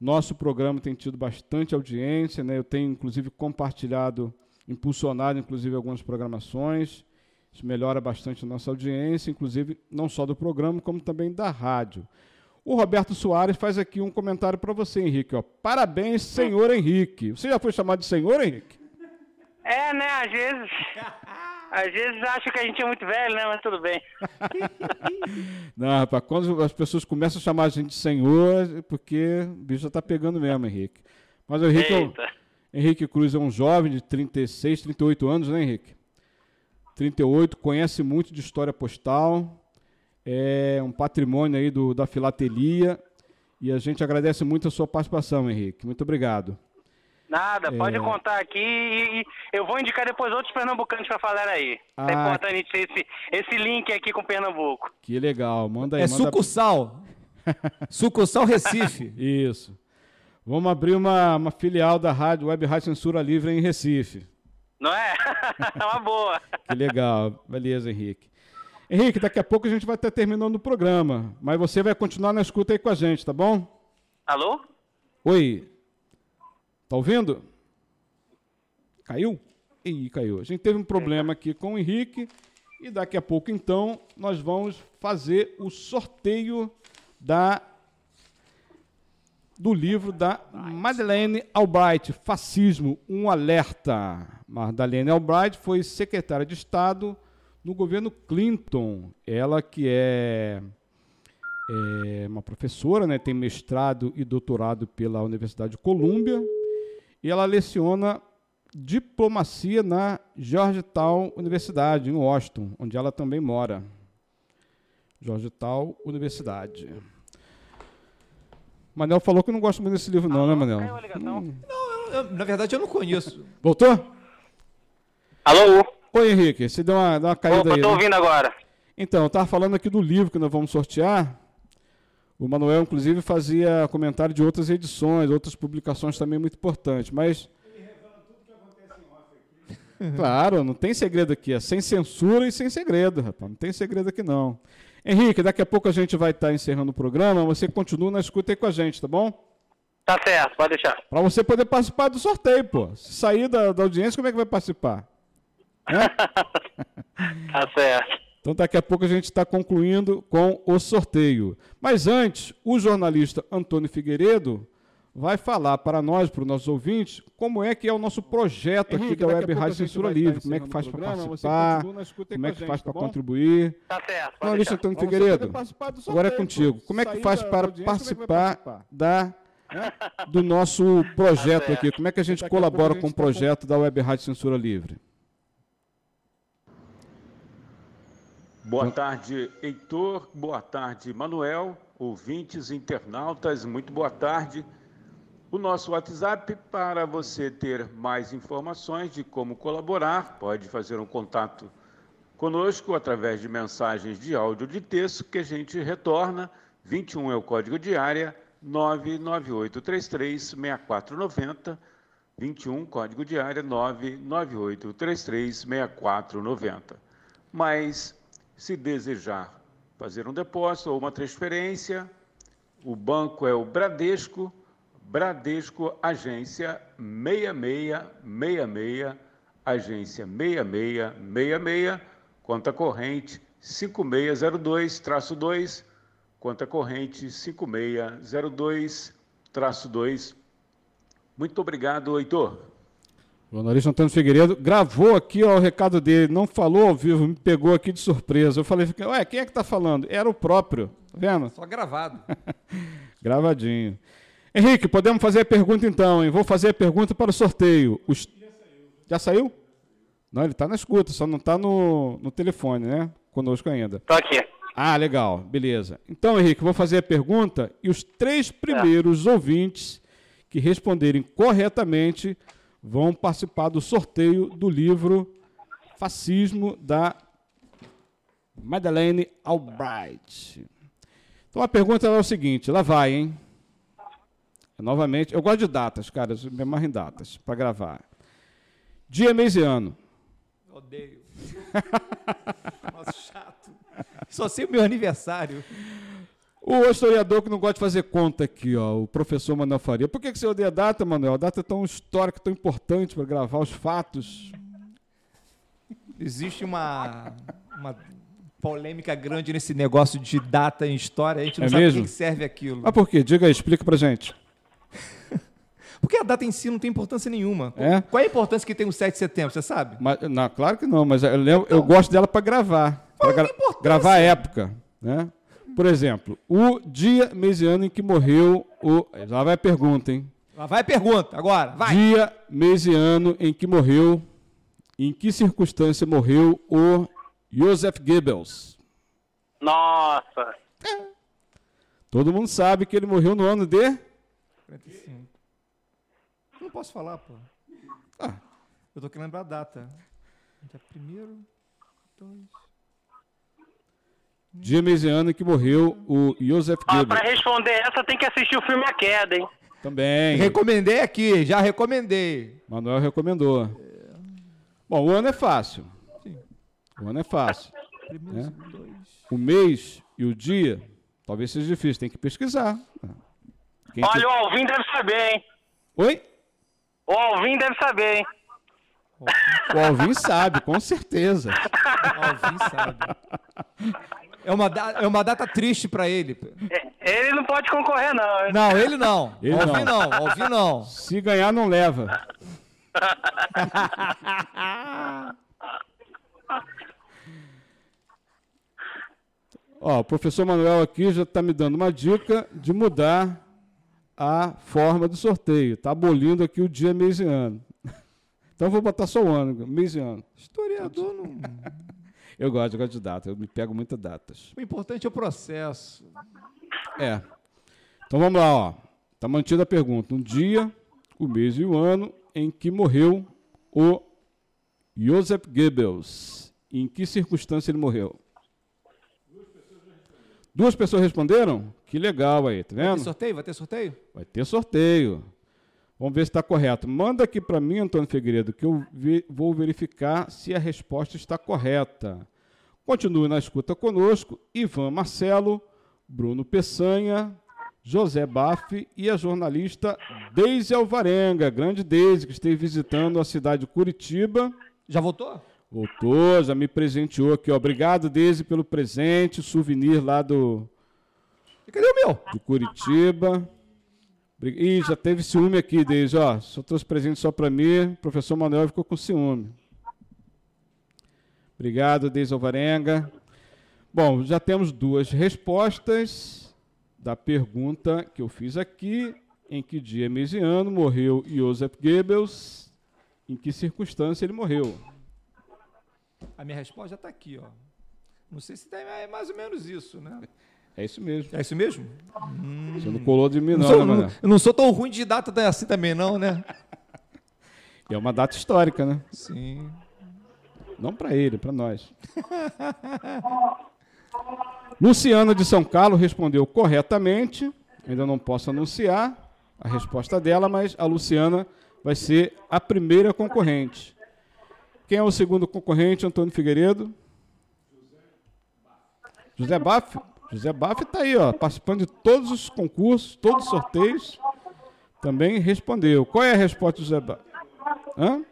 Nosso programa tem tido bastante audiência, né? Eu tenho inclusive compartilhado, impulsionado inclusive algumas programações. Isso melhora bastante a nossa audiência, inclusive não só do programa, como também da rádio. O Roberto Soares faz aqui um comentário para você, Henrique. Ó. Parabéns, senhor Henrique. Você já foi chamado de senhor, Henrique? É, né? Às vezes. Às vezes acho que a gente é muito velho, né? Mas tudo bem. Não, rapaz, quando as pessoas começam a chamar a gente de senhor, é porque o bicho já tá pegando mesmo, Henrique. Mas o Henrique, é Henrique Cruz é um jovem de 36, 38 anos, né, Henrique? 38, conhece muito de história postal, é um patrimônio aí do, da filatelia, e a gente agradece muito a sua participação, Henrique. Muito obrigado. Nada, pode é... contar aqui e, e, eu vou indicar depois outros pernambucanos para falar aí. Ah, é importante esse, esse link aqui com Pernambuco. Que legal, manda aí. É manda... sucursal. sucursal Recife. Isso. Vamos abrir uma, uma filial da rádio Web Rádio Censura Livre em Recife. Não é? é uma boa. Que legal. Beleza, Henrique. Henrique, daqui a pouco a gente vai estar terminando o programa, mas você vai continuar na escuta aí com a gente, tá bom? Alô? Oi. Tá ouvindo? Caiu? Ih, caiu. A gente teve um problema aqui com o Henrique e daqui a pouco, então, nós vamos fazer o sorteio da do livro da Madeleine Albright, Fascismo, um alerta. Madeleine Albright foi secretária de Estado no governo Clinton. Ela que é é uma professora, né, tem mestrado e doutorado pela Universidade de Colômbia e ela leciona diplomacia na Georgetown Universidade, em Washington, onde ela também mora. Georgetown Universidade. Manel falou que não gosta muito desse livro, não, né, Manel? Hum. Não, eu, na verdade eu não conheço. Voltou? Alô? Oi, Henrique, você deu uma, deu uma caída Opa, aí. Estou né? ouvindo agora. Então, eu estava falando aqui do livro que nós vamos sortear. O Manuel, inclusive, fazia comentário de outras edições, outras publicações também muito importantes, mas... Ele revela tudo que acontece em off aqui. Claro, não tem segredo aqui, é sem censura e sem segredo, rapaz, não tem segredo aqui não. Henrique, daqui a pouco a gente vai estar encerrando o programa, você continua na escuta aí com a gente, tá bom? Tá certo, pode deixar. Para você poder participar do sorteio, pô. Se sair da, da audiência, como é que vai participar? tá certo. Então, daqui a pouco a gente está concluindo com o sorteio. Mas antes, o jornalista Antônio Figueiredo vai falar para nós, para os nossos ouvintes, como é que é o nosso projeto Henrique, aqui da Web Rádio Censura Livre, como é que faz para participar, como é que faz para contribuir. Tá certo. Jornalista Antônio Figueiredo, agora é contigo. Como é que faz para é participar da do nosso projeto tá aqui? Como é que a gente colabora com o projeto da Web Rádio Censura Livre? Boa tarde, Heitor. Boa tarde, Manuel. Ouvintes, internautas, muito boa tarde. O nosso WhatsApp para você ter mais informações de como colaborar, pode fazer um contato conosco através de mensagens de áudio de texto que a gente retorna. 21 é o código de área 99833 6490. 21 código de área 99833 6490. Mas se desejar fazer um depósito ou uma transferência, o banco é o Bradesco, Bradesco Agência 6666, Agência 6666, conta corrente 5602-2, conta corrente 5602-2. Muito obrigado, Heitor. O jornalista Antônio Figueiredo gravou aqui ó, o recado dele, não falou ao vivo, me pegou aqui de surpresa. Eu falei, ué, quem é que está falando? Era o próprio, tá vendo? Só gravado. Gravadinho. Henrique, podemos fazer a pergunta então, hein? Vou fazer a pergunta para o sorteio. Os... Já saiu. Já saiu? Não, ele está na escuta, só não está no, no telefone, né? Conosco ainda. Estou aqui. Ah, legal, beleza. Então, Henrique, vou fazer a pergunta e os três primeiros é. ouvintes que responderem corretamente vão participar do sorteio do livro Fascismo da Madeleine Albright. Então a pergunta é o seguinte, lá vai, hein? Novamente, eu gosto de datas, cara, eu me amarro em datas para gravar. Dia, mês e ano. Odeio. Nossa, chato. Só sei o meu aniversário. O historiador que não gosta de fazer conta aqui, ó, o professor Manuel Faria. Por que, que você odeia a data, Manuel? A data é tão histórica, tão importante para gravar os fatos. Existe uma, uma polêmica grande nesse negócio de data em história. A gente não é sabe mesmo? que serve aquilo. Ah, por quê? Diga aí, explica pra gente. Porque a data em si não tem importância nenhuma. É? Qual é a importância que tem o 7 de setembro, você sabe? Mas, não, claro que não, mas eu, eu, eu gosto dela para gravar. Para gra gravar a época. Né? Por exemplo, o dia, mês e ano em que morreu o. Lá vai a pergunta, hein? Lá vai a pergunta, agora. Vai. Dia, mês e ano em que morreu. Em que circunstância morreu o Joseph Goebbels? Nossa! Todo mundo sabe que ele morreu no ano de 45. Não posso falar, pô. Ah. Eu tô querendo lembrar a data. Dia primeiro, dois. Dia, mês e ano em que morreu o Joseph Ah, Goebbels. pra responder essa, tem que assistir o filme A Queda, hein? Também. Recomendei aqui, já recomendei. Manuel recomendou. Bom, o ano é fácil. Sim. O ano é fácil. É. dois. O mês e o dia, talvez seja difícil, tem que pesquisar. Quem Olha, que- o Alvin deve saber, hein? Oi? O Alvin deve saber, hein? O Alvin sabe, com certeza. Alvin sabe. É uma, da- é uma data triste pra ele. É, Ele não pode concorrer, não. hein? Não, ele não. Ele Alvin não. não. Alvin não. Se ganhar, não leva. Ó, o professor Manuel aqui já está me dando uma dica de mudar a forma do sorteio. Está abolindo aqui o dia, mês e ano. Então eu vou botar só o ano, mês e ano. Historiador não. Eu gosto, eu gosto de data, eu me pego muitas datas. O importante é o processo. É. Então vamos lá, ó. Tá mantida a pergunta. Um dia, o mês e o ano em que morreu o Joseph Goebbels. Em que circunstância ele morreu? Duas pessoas responderam? Que legal aí, tá Vai ter vendo? sorteio? Vai ter sorteio? Vai ter sorteio. Vamos ver se está correto. Manda aqui para mim, Antônio Figueiredo, que eu ve- vou verificar se a resposta está correta. Continue na escuta conosco, Ivan Marcelo, Bruno Peçanha, José Baff e a jornalista Deise Alvarenga, grande Deise, que esteve visitando a cidade de Curitiba. Já votou? Voltou, já me presenteou aqui. ó. Obrigado, Deise, pelo presente, souvenir lá do, E cadê o meu? de Curitiba. Ih, já teve ciúme aqui, Deise, ó. Só trouxe presente só para mim. O professor Manuel ficou com ciúme. Obrigado, Deise Alvarenga. Bom, já temos duas respostas da pergunta que eu fiz aqui. Em que dia, mês e ano morreu Joseph Goebbels? Em que circunstância ele morreu? A minha resposta já está aqui, ó. Não sei se tem é mais ou menos isso, né? É isso mesmo. É isso mesmo? Você não colou de mim, Não não, sou, né, não, eu não sou tão ruim de data assim também, não, né? É uma data histórica, né? Sim. Não para ele, para nós. Luciana de São Carlos respondeu corretamente. Ainda não posso anunciar a resposta dela, mas a Luciana vai ser a primeira concorrente. Quem é o segundo concorrente, Antônio Figueiredo? José Baff. José Baff está aí, ó, participando de todos os concursos, todos os sorteios. Também respondeu. Qual é a resposta do José Baff? Hã?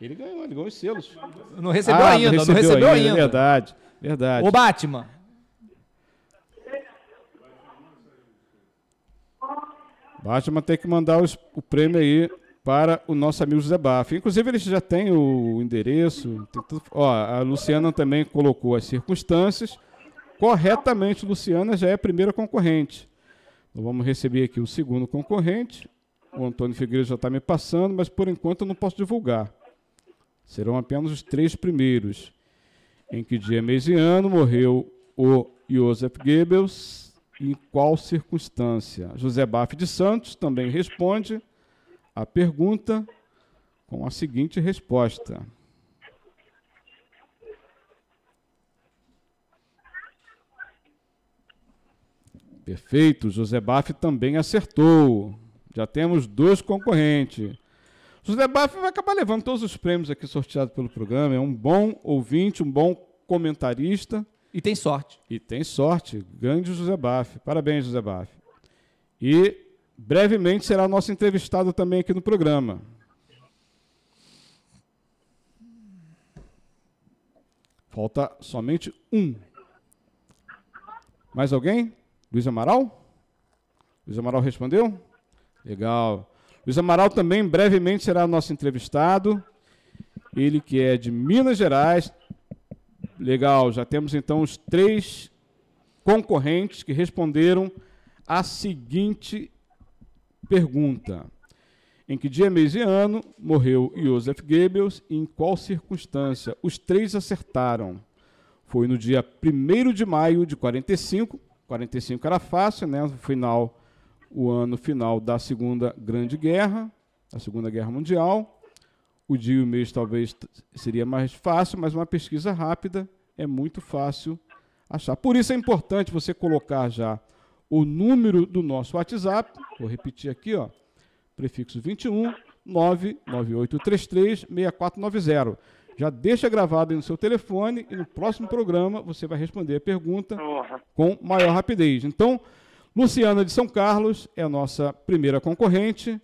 Ele ganhou, ele ganhou os selos. Não recebeu Ah, ainda, não recebeu, ainda. Verdade, verdade. Ô, Batman. Batman tem que mandar os- o prêmio aí para o nosso amigo José Baff. Inclusive, ele já tem o endereço. tem tudo- Ó, a Luciana também colocou as circunstâncias. Corretamente, Luciana já é a primeira concorrente. Então, vamos receber aqui o segundo concorrente. O Antônio Figueiredo já está me passando, mas por enquanto eu não posso divulgar. Serão apenas os três primeiros. Em que dia, mês e ano morreu o Joseph Goebbels em qual circunstância? José Baf de Santos também responde a pergunta com a seguinte resposta. Perfeito, José Baf também acertou. Já temos dois concorrentes. José Baf vai acabar levando todos os prêmios aqui sorteados pelo programa. É um bom ouvinte, um bom comentarista. E tem sorte. E tem sorte. Grande José Baf. Parabéns, José Baf. E brevemente será nosso entrevistado também aqui no programa. Falta somente um. Mais alguém? Luiz Amaral? Luiz Amaral respondeu? Legal. Luiz Amaral também brevemente será nosso entrevistado. Ele que é de Minas Gerais. Legal, já temos então os três concorrentes que responderam a seguinte pergunta: Em que dia, mês e ano morreu Joseph Goebbels e em qual circunstância? Os três acertaram. Foi no dia 1 de maio de 45. 45 era fácil, né? No final o ano final da Segunda Grande Guerra, a Segunda Guerra Mundial. O dia e o mês talvez seria mais fácil, mas uma pesquisa rápida é muito fácil achar. Por isso é importante você colocar já o número do nosso WhatsApp. Vou repetir aqui, ó. Prefixo 21 99833 6490. Já deixa gravado aí no seu telefone e no próximo programa você vai responder a pergunta com maior rapidez. Então, Luciana de São Carlos é a nossa primeira concorrente,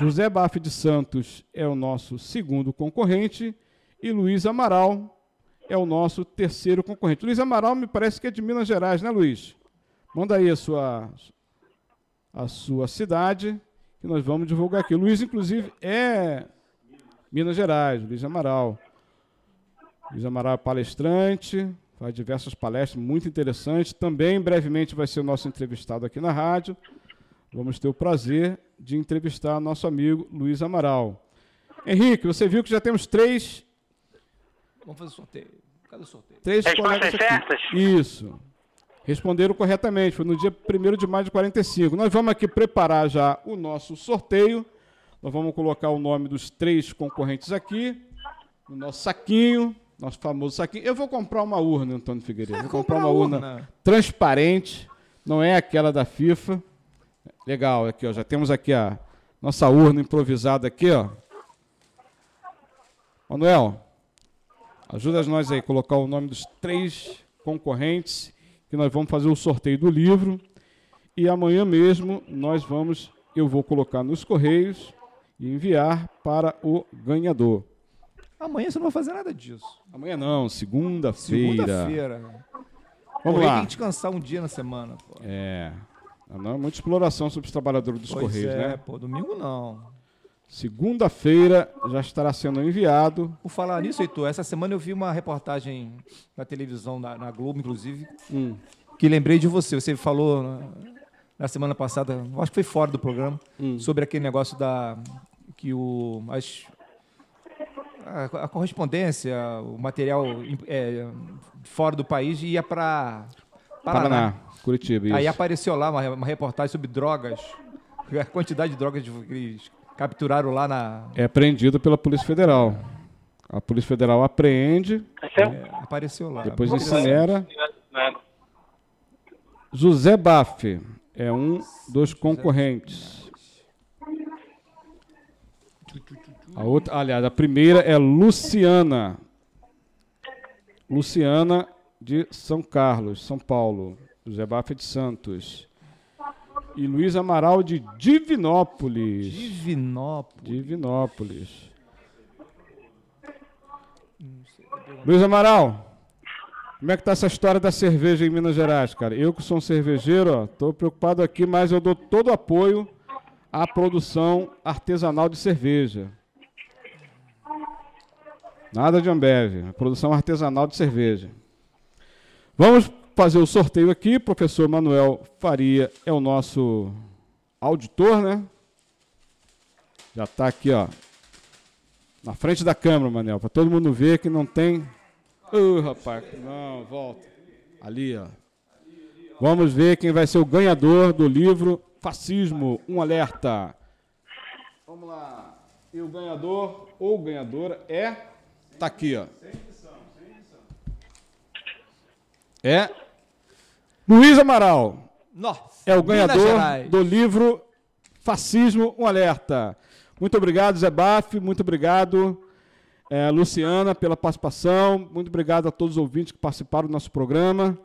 José Baf de Santos é o nosso segundo concorrente e Luiz Amaral é o nosso terceiro concorrente. Luiz Amaral me parece que é de Minas Gerais, né, Luiz? Manda aí a sua, a sua cidade que nós vamos divulgar aqui. Luiz, inclusive, é Minas Gerais, Luiz Amaral. Luiz Amaral é palestrante, faz diversas palestras muito interessantes. Também brevemente vai ser o nosso entrevistado aqui na rádio. Vamos ter o prazer de entrevistar nosso amigo Luiz Amaral. Henrique, você viu que já temos três. Vamos fazer sorteio. Cadê o sorteio? Três Respostas certas? Isso. Responderam corretamente. Foi no dia 1 de maio de 45. Nós vamos aqui preparar já o nosso sorteio. Nós vamos colocar o nome dos três concorrentes aqui no nosso saquinho. Nosso famoso saquinho. Eu vou comprar uma urna, Antônio Figueiredo. Vou comprar uma urna, urna transparente, não é aquela da FIFA. Legal, aqui ó, já temos aqui a nossa urna improvisada aqui, ó. Manuel, ajuda nós aí a colocar o nome dos três concorrentes que nós vamos fazer o sorteio do livro e amanhã mesmo nós vamos, eu vou colocar nos correios e enviar para o ganhador. Amanhã você não vai fazer nada disso. Amanhã não, segunda-feira. Segunda-feira. Vamos lá. Tem que descansar um dia na semana. Pô. É. Não é muita exploração sobre os trabalhadores dos pois Correios, é, né? pô, domingo não. Segunda-feira já estará sendo enviado. Por falar nisso, Heitor, essa semana eu vi uma reportagem na televisão, na, na Globo, inclusive, hum. que lembrei de você. Você falou na, na semana passada, acho que foi fora do programa, hum. sobre aquele negócio da que o, as, a, a correspondência, o material é, fora do país ia para Paraná. Paraná, Curitiba. Isso. Aí apareceu lá uma, uma, reportagem sobre drogas, a quantidade de drogas que eles capturaram lá na. É apreendido pela Polícia Federal. A Polícia Federal apreende. É, apareceu lá. Depois incinera. José Baff é um dos concorrentes. A outra, aliás, a primeira é Luciana. Luciana de São Carlos, São Paulo. José Bafa de Santos. E Luiz Amaral de Divinópolis. Divinópolis. Divinópolis. Luiz Amaral, como é que tá essa história da cerveja em Minas Gerais, cara? Eu que sou um cervejeiro, ó, tô preocupado aqui, mas eu dou todo o apoio à produção artesanal de cerveja. Nada de Ambev, produção artesanal de cerveja. Vamos fazer o sorteio aqui. Professor Manuel Faria é o nosso auditor, né? Já está aqui, ó. Na frente da câmera, Manel, para todo mundo ver que não tem. Uh, rapaz, não, volta. Ali, ó. Vamos ver quem vai ser o ganhador do livro Fascismo, um alerta. Vamos lá. E o ganhador ou ganhadora é. Tá aqui, ó. É. Luiz Amaral. Nossa, é o ganhador do livro Fascismo, um alerta. Muito obrigado, Zé Baf. Muito obrigado, é, Luciana, pela participação. Muito obrigado a todos os ouvintes que participaram do nosso programa.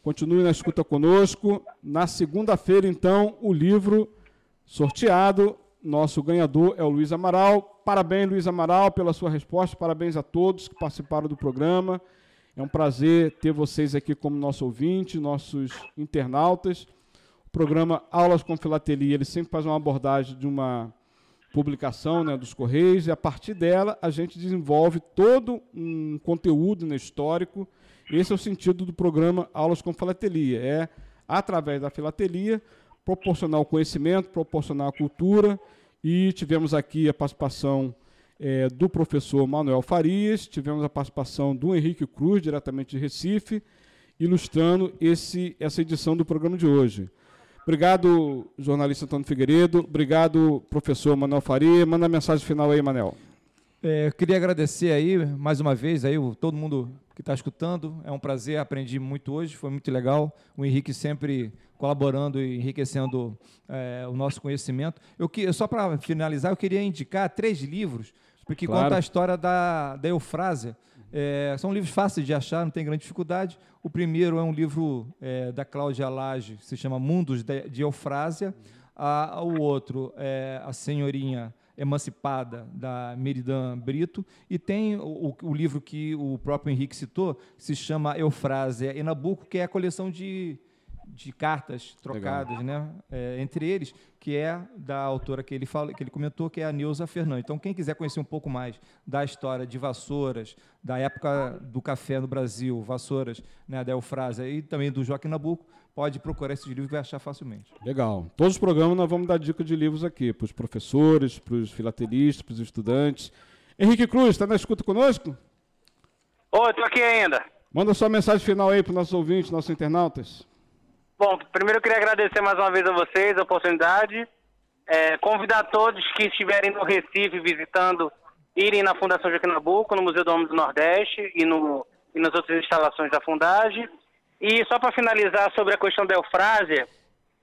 Continue na escuta conosco. Na segunda-feira, então, o livro sorteado. Nosso ganhador é o Luiz Amaral. Parabéns, Luiz Amaral, pela sua resposta. Parabéns a todos que participaram do programa. É um prazer ter vocês aqui como nosso ouvinte, nossos internautas. O programa Aulas com Filatelia, ele sempre faz uma abordagem de uma publicação né, dos Correios, e a partir dela a gente desenvolve todo um conteúdo né, histórico. Esse é o sentido do programa Aulas com Filatelia. É, através da filatelia, proporcionar o conhecimento, proporcionar a cultura, e tivemos aqui a participação é, do professor Manuel Farias, tivemos a participação do Henrique Cruz, diretamente de Recife, ilustrando esse, essa edição do programa de hoje. Obrigado, jornalista Antônio Figueiredo. Obrigado, professor Manuel Faria. Manda a mensagem final aí, Manel. É, queria agradecer aí, mais uma vez, aí, todo mundo que está escutando. É um prazer, aprendi muito hoje, foi muito legal. O Henrique sempre colaborando e enriquecendo é, o nosso conhecimento. Eu, só para finalizar, eu queria indicar três livros porque claro. conta a história da, da Eufrásia. É, são livros fáceis de achar, não tem grande dificuldade. O primeiro é um livro é, da Cláudia Lage, se chama Mundos de, de Eufrásia. A, o outro é A Senhorinha Emancipada, da Meridan Brito. E tem o, o, livro que o próprio Henrique citou, que se chama Eufrásia e Nabucco, que é a coleção de de cartas trocadas né, é, entre eles, que é da autora que ele, fala, que ele comentou, que é a Neuza Fernandes. Então, quem quiser conhecer um pouco mais da história de Vassouras, da época do café no Brasil, Vassouras, né, da Eufrásia e também do Joaquim Nabuco, pode procurar esses livros que vai achar facilmente. Legal. Todos os programas nós vamos dar dica de livros aqui, para os professores, para os filatelistas, para os estudantes. Henrique Cruz, está na escuta conosco? Oi, estou aqui ainda. Manda sua mensagem final aí para os nossos ouvintes, nossos internautas. Bom, primeiro eu queria agradecer mais uma vez a vocês a oportunidade. É, convidar todos que estiverem no Recife visitando, irem na Fundação Joaquim Nabuco, no Museu do Homem do Nordeste e, no, e nas outras instalações da Fundagem. E só para finalizar sobre a questão da Eufrásia,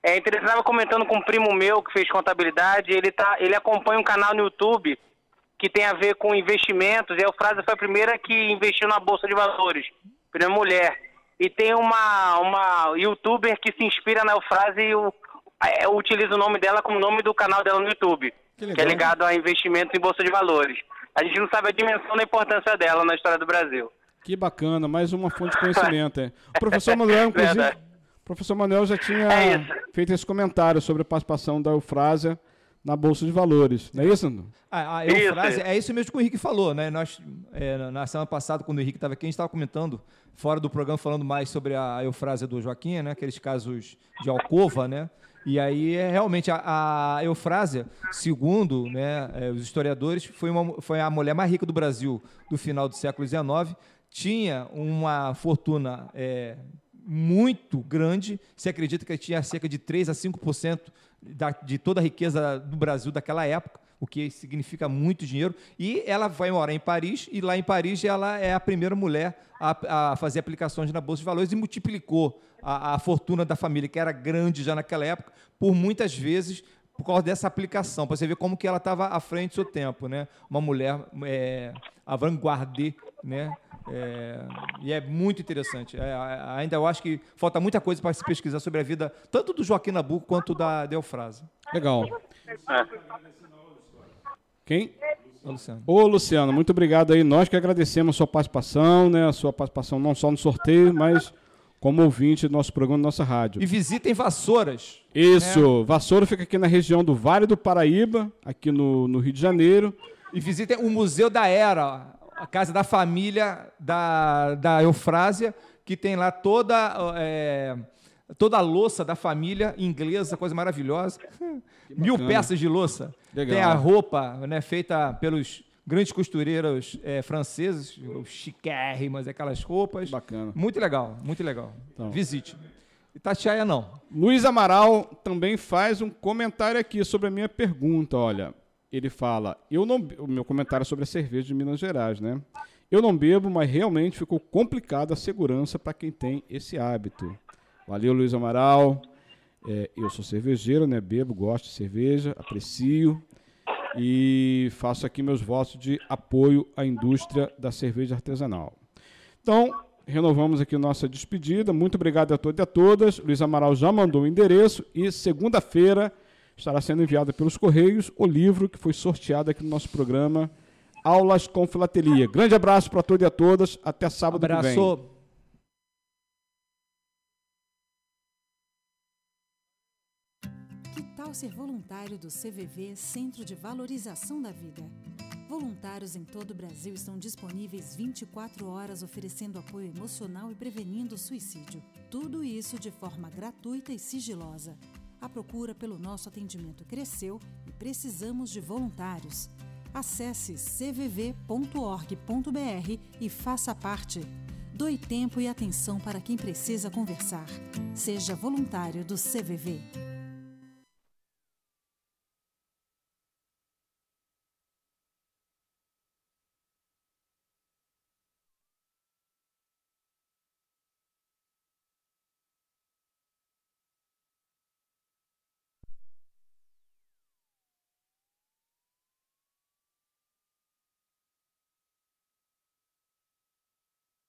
é, ele estava comentando com um primo meu que fez contabilidade, ele, tá, ele acompanha um canal no YouTube que tem a ver com investimentos, e a Eufrásia foi a primeira que investiu na Bolsa de Valores, primeira mulher. E tem uma, uma youtuber que se inspira na frase e o, é, utiliza o nome dela como nome do canal dela no YouTube, que, que é ligado a investimentos em bolsa de valores. A gente não sabe a dimensão da importância dela na história do Brasil. Que bacana, mais uma fonte de conhecimento. é. O professor Manuel, inclusive, o professor Manuel já tinha é feito esse comentário sobre a participação da Eufrásia na Bolsa de Valores. Não é isso, André? A, a Eufrase, isso. é isso mesmo que o Henrique falou, né? Nós, é, na semana passada, quando o Henrique estava aqui, a gente estava comentando, fora do programa, falando mais sobre a Eufrásia do Joaquim, né? Aqueles casos de alcova, né? E aí, é, realmente, a, a Eufrásia, segundo né, é, os historiadores, foi, uma, foi a mulher mais rica do Brasil do final do século XIX, tinha uma fortuna é, muito grande, se acredita que tinha cerca de 3 a 5% da, de toda a riqueza do Brasil daquela época, o que significa muito dinheiro. E ela vai morar em Paris, e lá em Paris ela é a primeira mulher a, a fazer aplicações na Bolsa de Valores e multiplicou a, a, fortuna da família, que era grande já naquela época, por muitas vezes por causa dessa aplicação, para você ver como que ela estava à frente do seu tempo. Né? Uma mulher é, avant-garde, né? É, e é muito interessante. É, ainda eu acho que falta muita coisa para se pesquisar sobre a vida, tanto do Joaquim Nabuco quanto da Delfrase. Legal. Quem? O Luciano. Ô, Luciano, muito obrigado aí. Nós que agradecemos a sua participação, né? A sua participação não só no sorteio, mas como ouvinte do nosso programa, da nossa rádio. E visitem Vassouras. Isso, né? Vassoura fica aqui na região do Vale do Paraíba, aqui no, no Rio de Janeiro. E visitem o Museu da Era, a casa da família da, da Eufrásia, que tem lá toda, é, toda a louça da família inglesa, coisa maravilhosa. Mil peças de louça. Legal. Tem a roupa né, feita pelos grandes costureiras é, franceses, chiquérrimas, aquelas roupas. Bacana. Muito legal, muito legal. Então. Visite. Itatiaia não. Luiz Amaral também faz um comentário aqui sobre a minha pergunta. Olha, ele fala, eu não, o meu comentário sobre a cerveja de Minas Gerais, né? Eu não bebo, mas realmente ficou complicada a segurança para quem tem esse hábito. Valeu, Luiz Amaral. É, eu sou cervejeiro, né? Bebo, gosto de cerveja, aprecio e faço aqui meus votos de apoio à indústria da cerveja artesanal. Então, renovamos aqui nossa despedida. Muito obrigado a todos e a todas. Luiz Amaral já mandou o endereço e segunda-feira estará sendo enviado pelos Correios o livro que foi sorteado aqui no nosso programa Aulas com Filatelia. Grande abraço para todos e a todas. Até sábado abraço. que vem. Que tal ser voluntário do CVV Centro de Valorização da Vida? Voluntários em todo o Brasil estão disponíveis 24 horas oferecendo apoio emocional e prevenindo o suicídio. Tudo isso de forma gratuita e sigilosa. A procura pelo nosso atendimento cresceu e precisamos de voluntários. Acesse cvv.org.br e faça parte. Doe tempo e atenção para quem precisa conversar. Seja voluntário do CVV.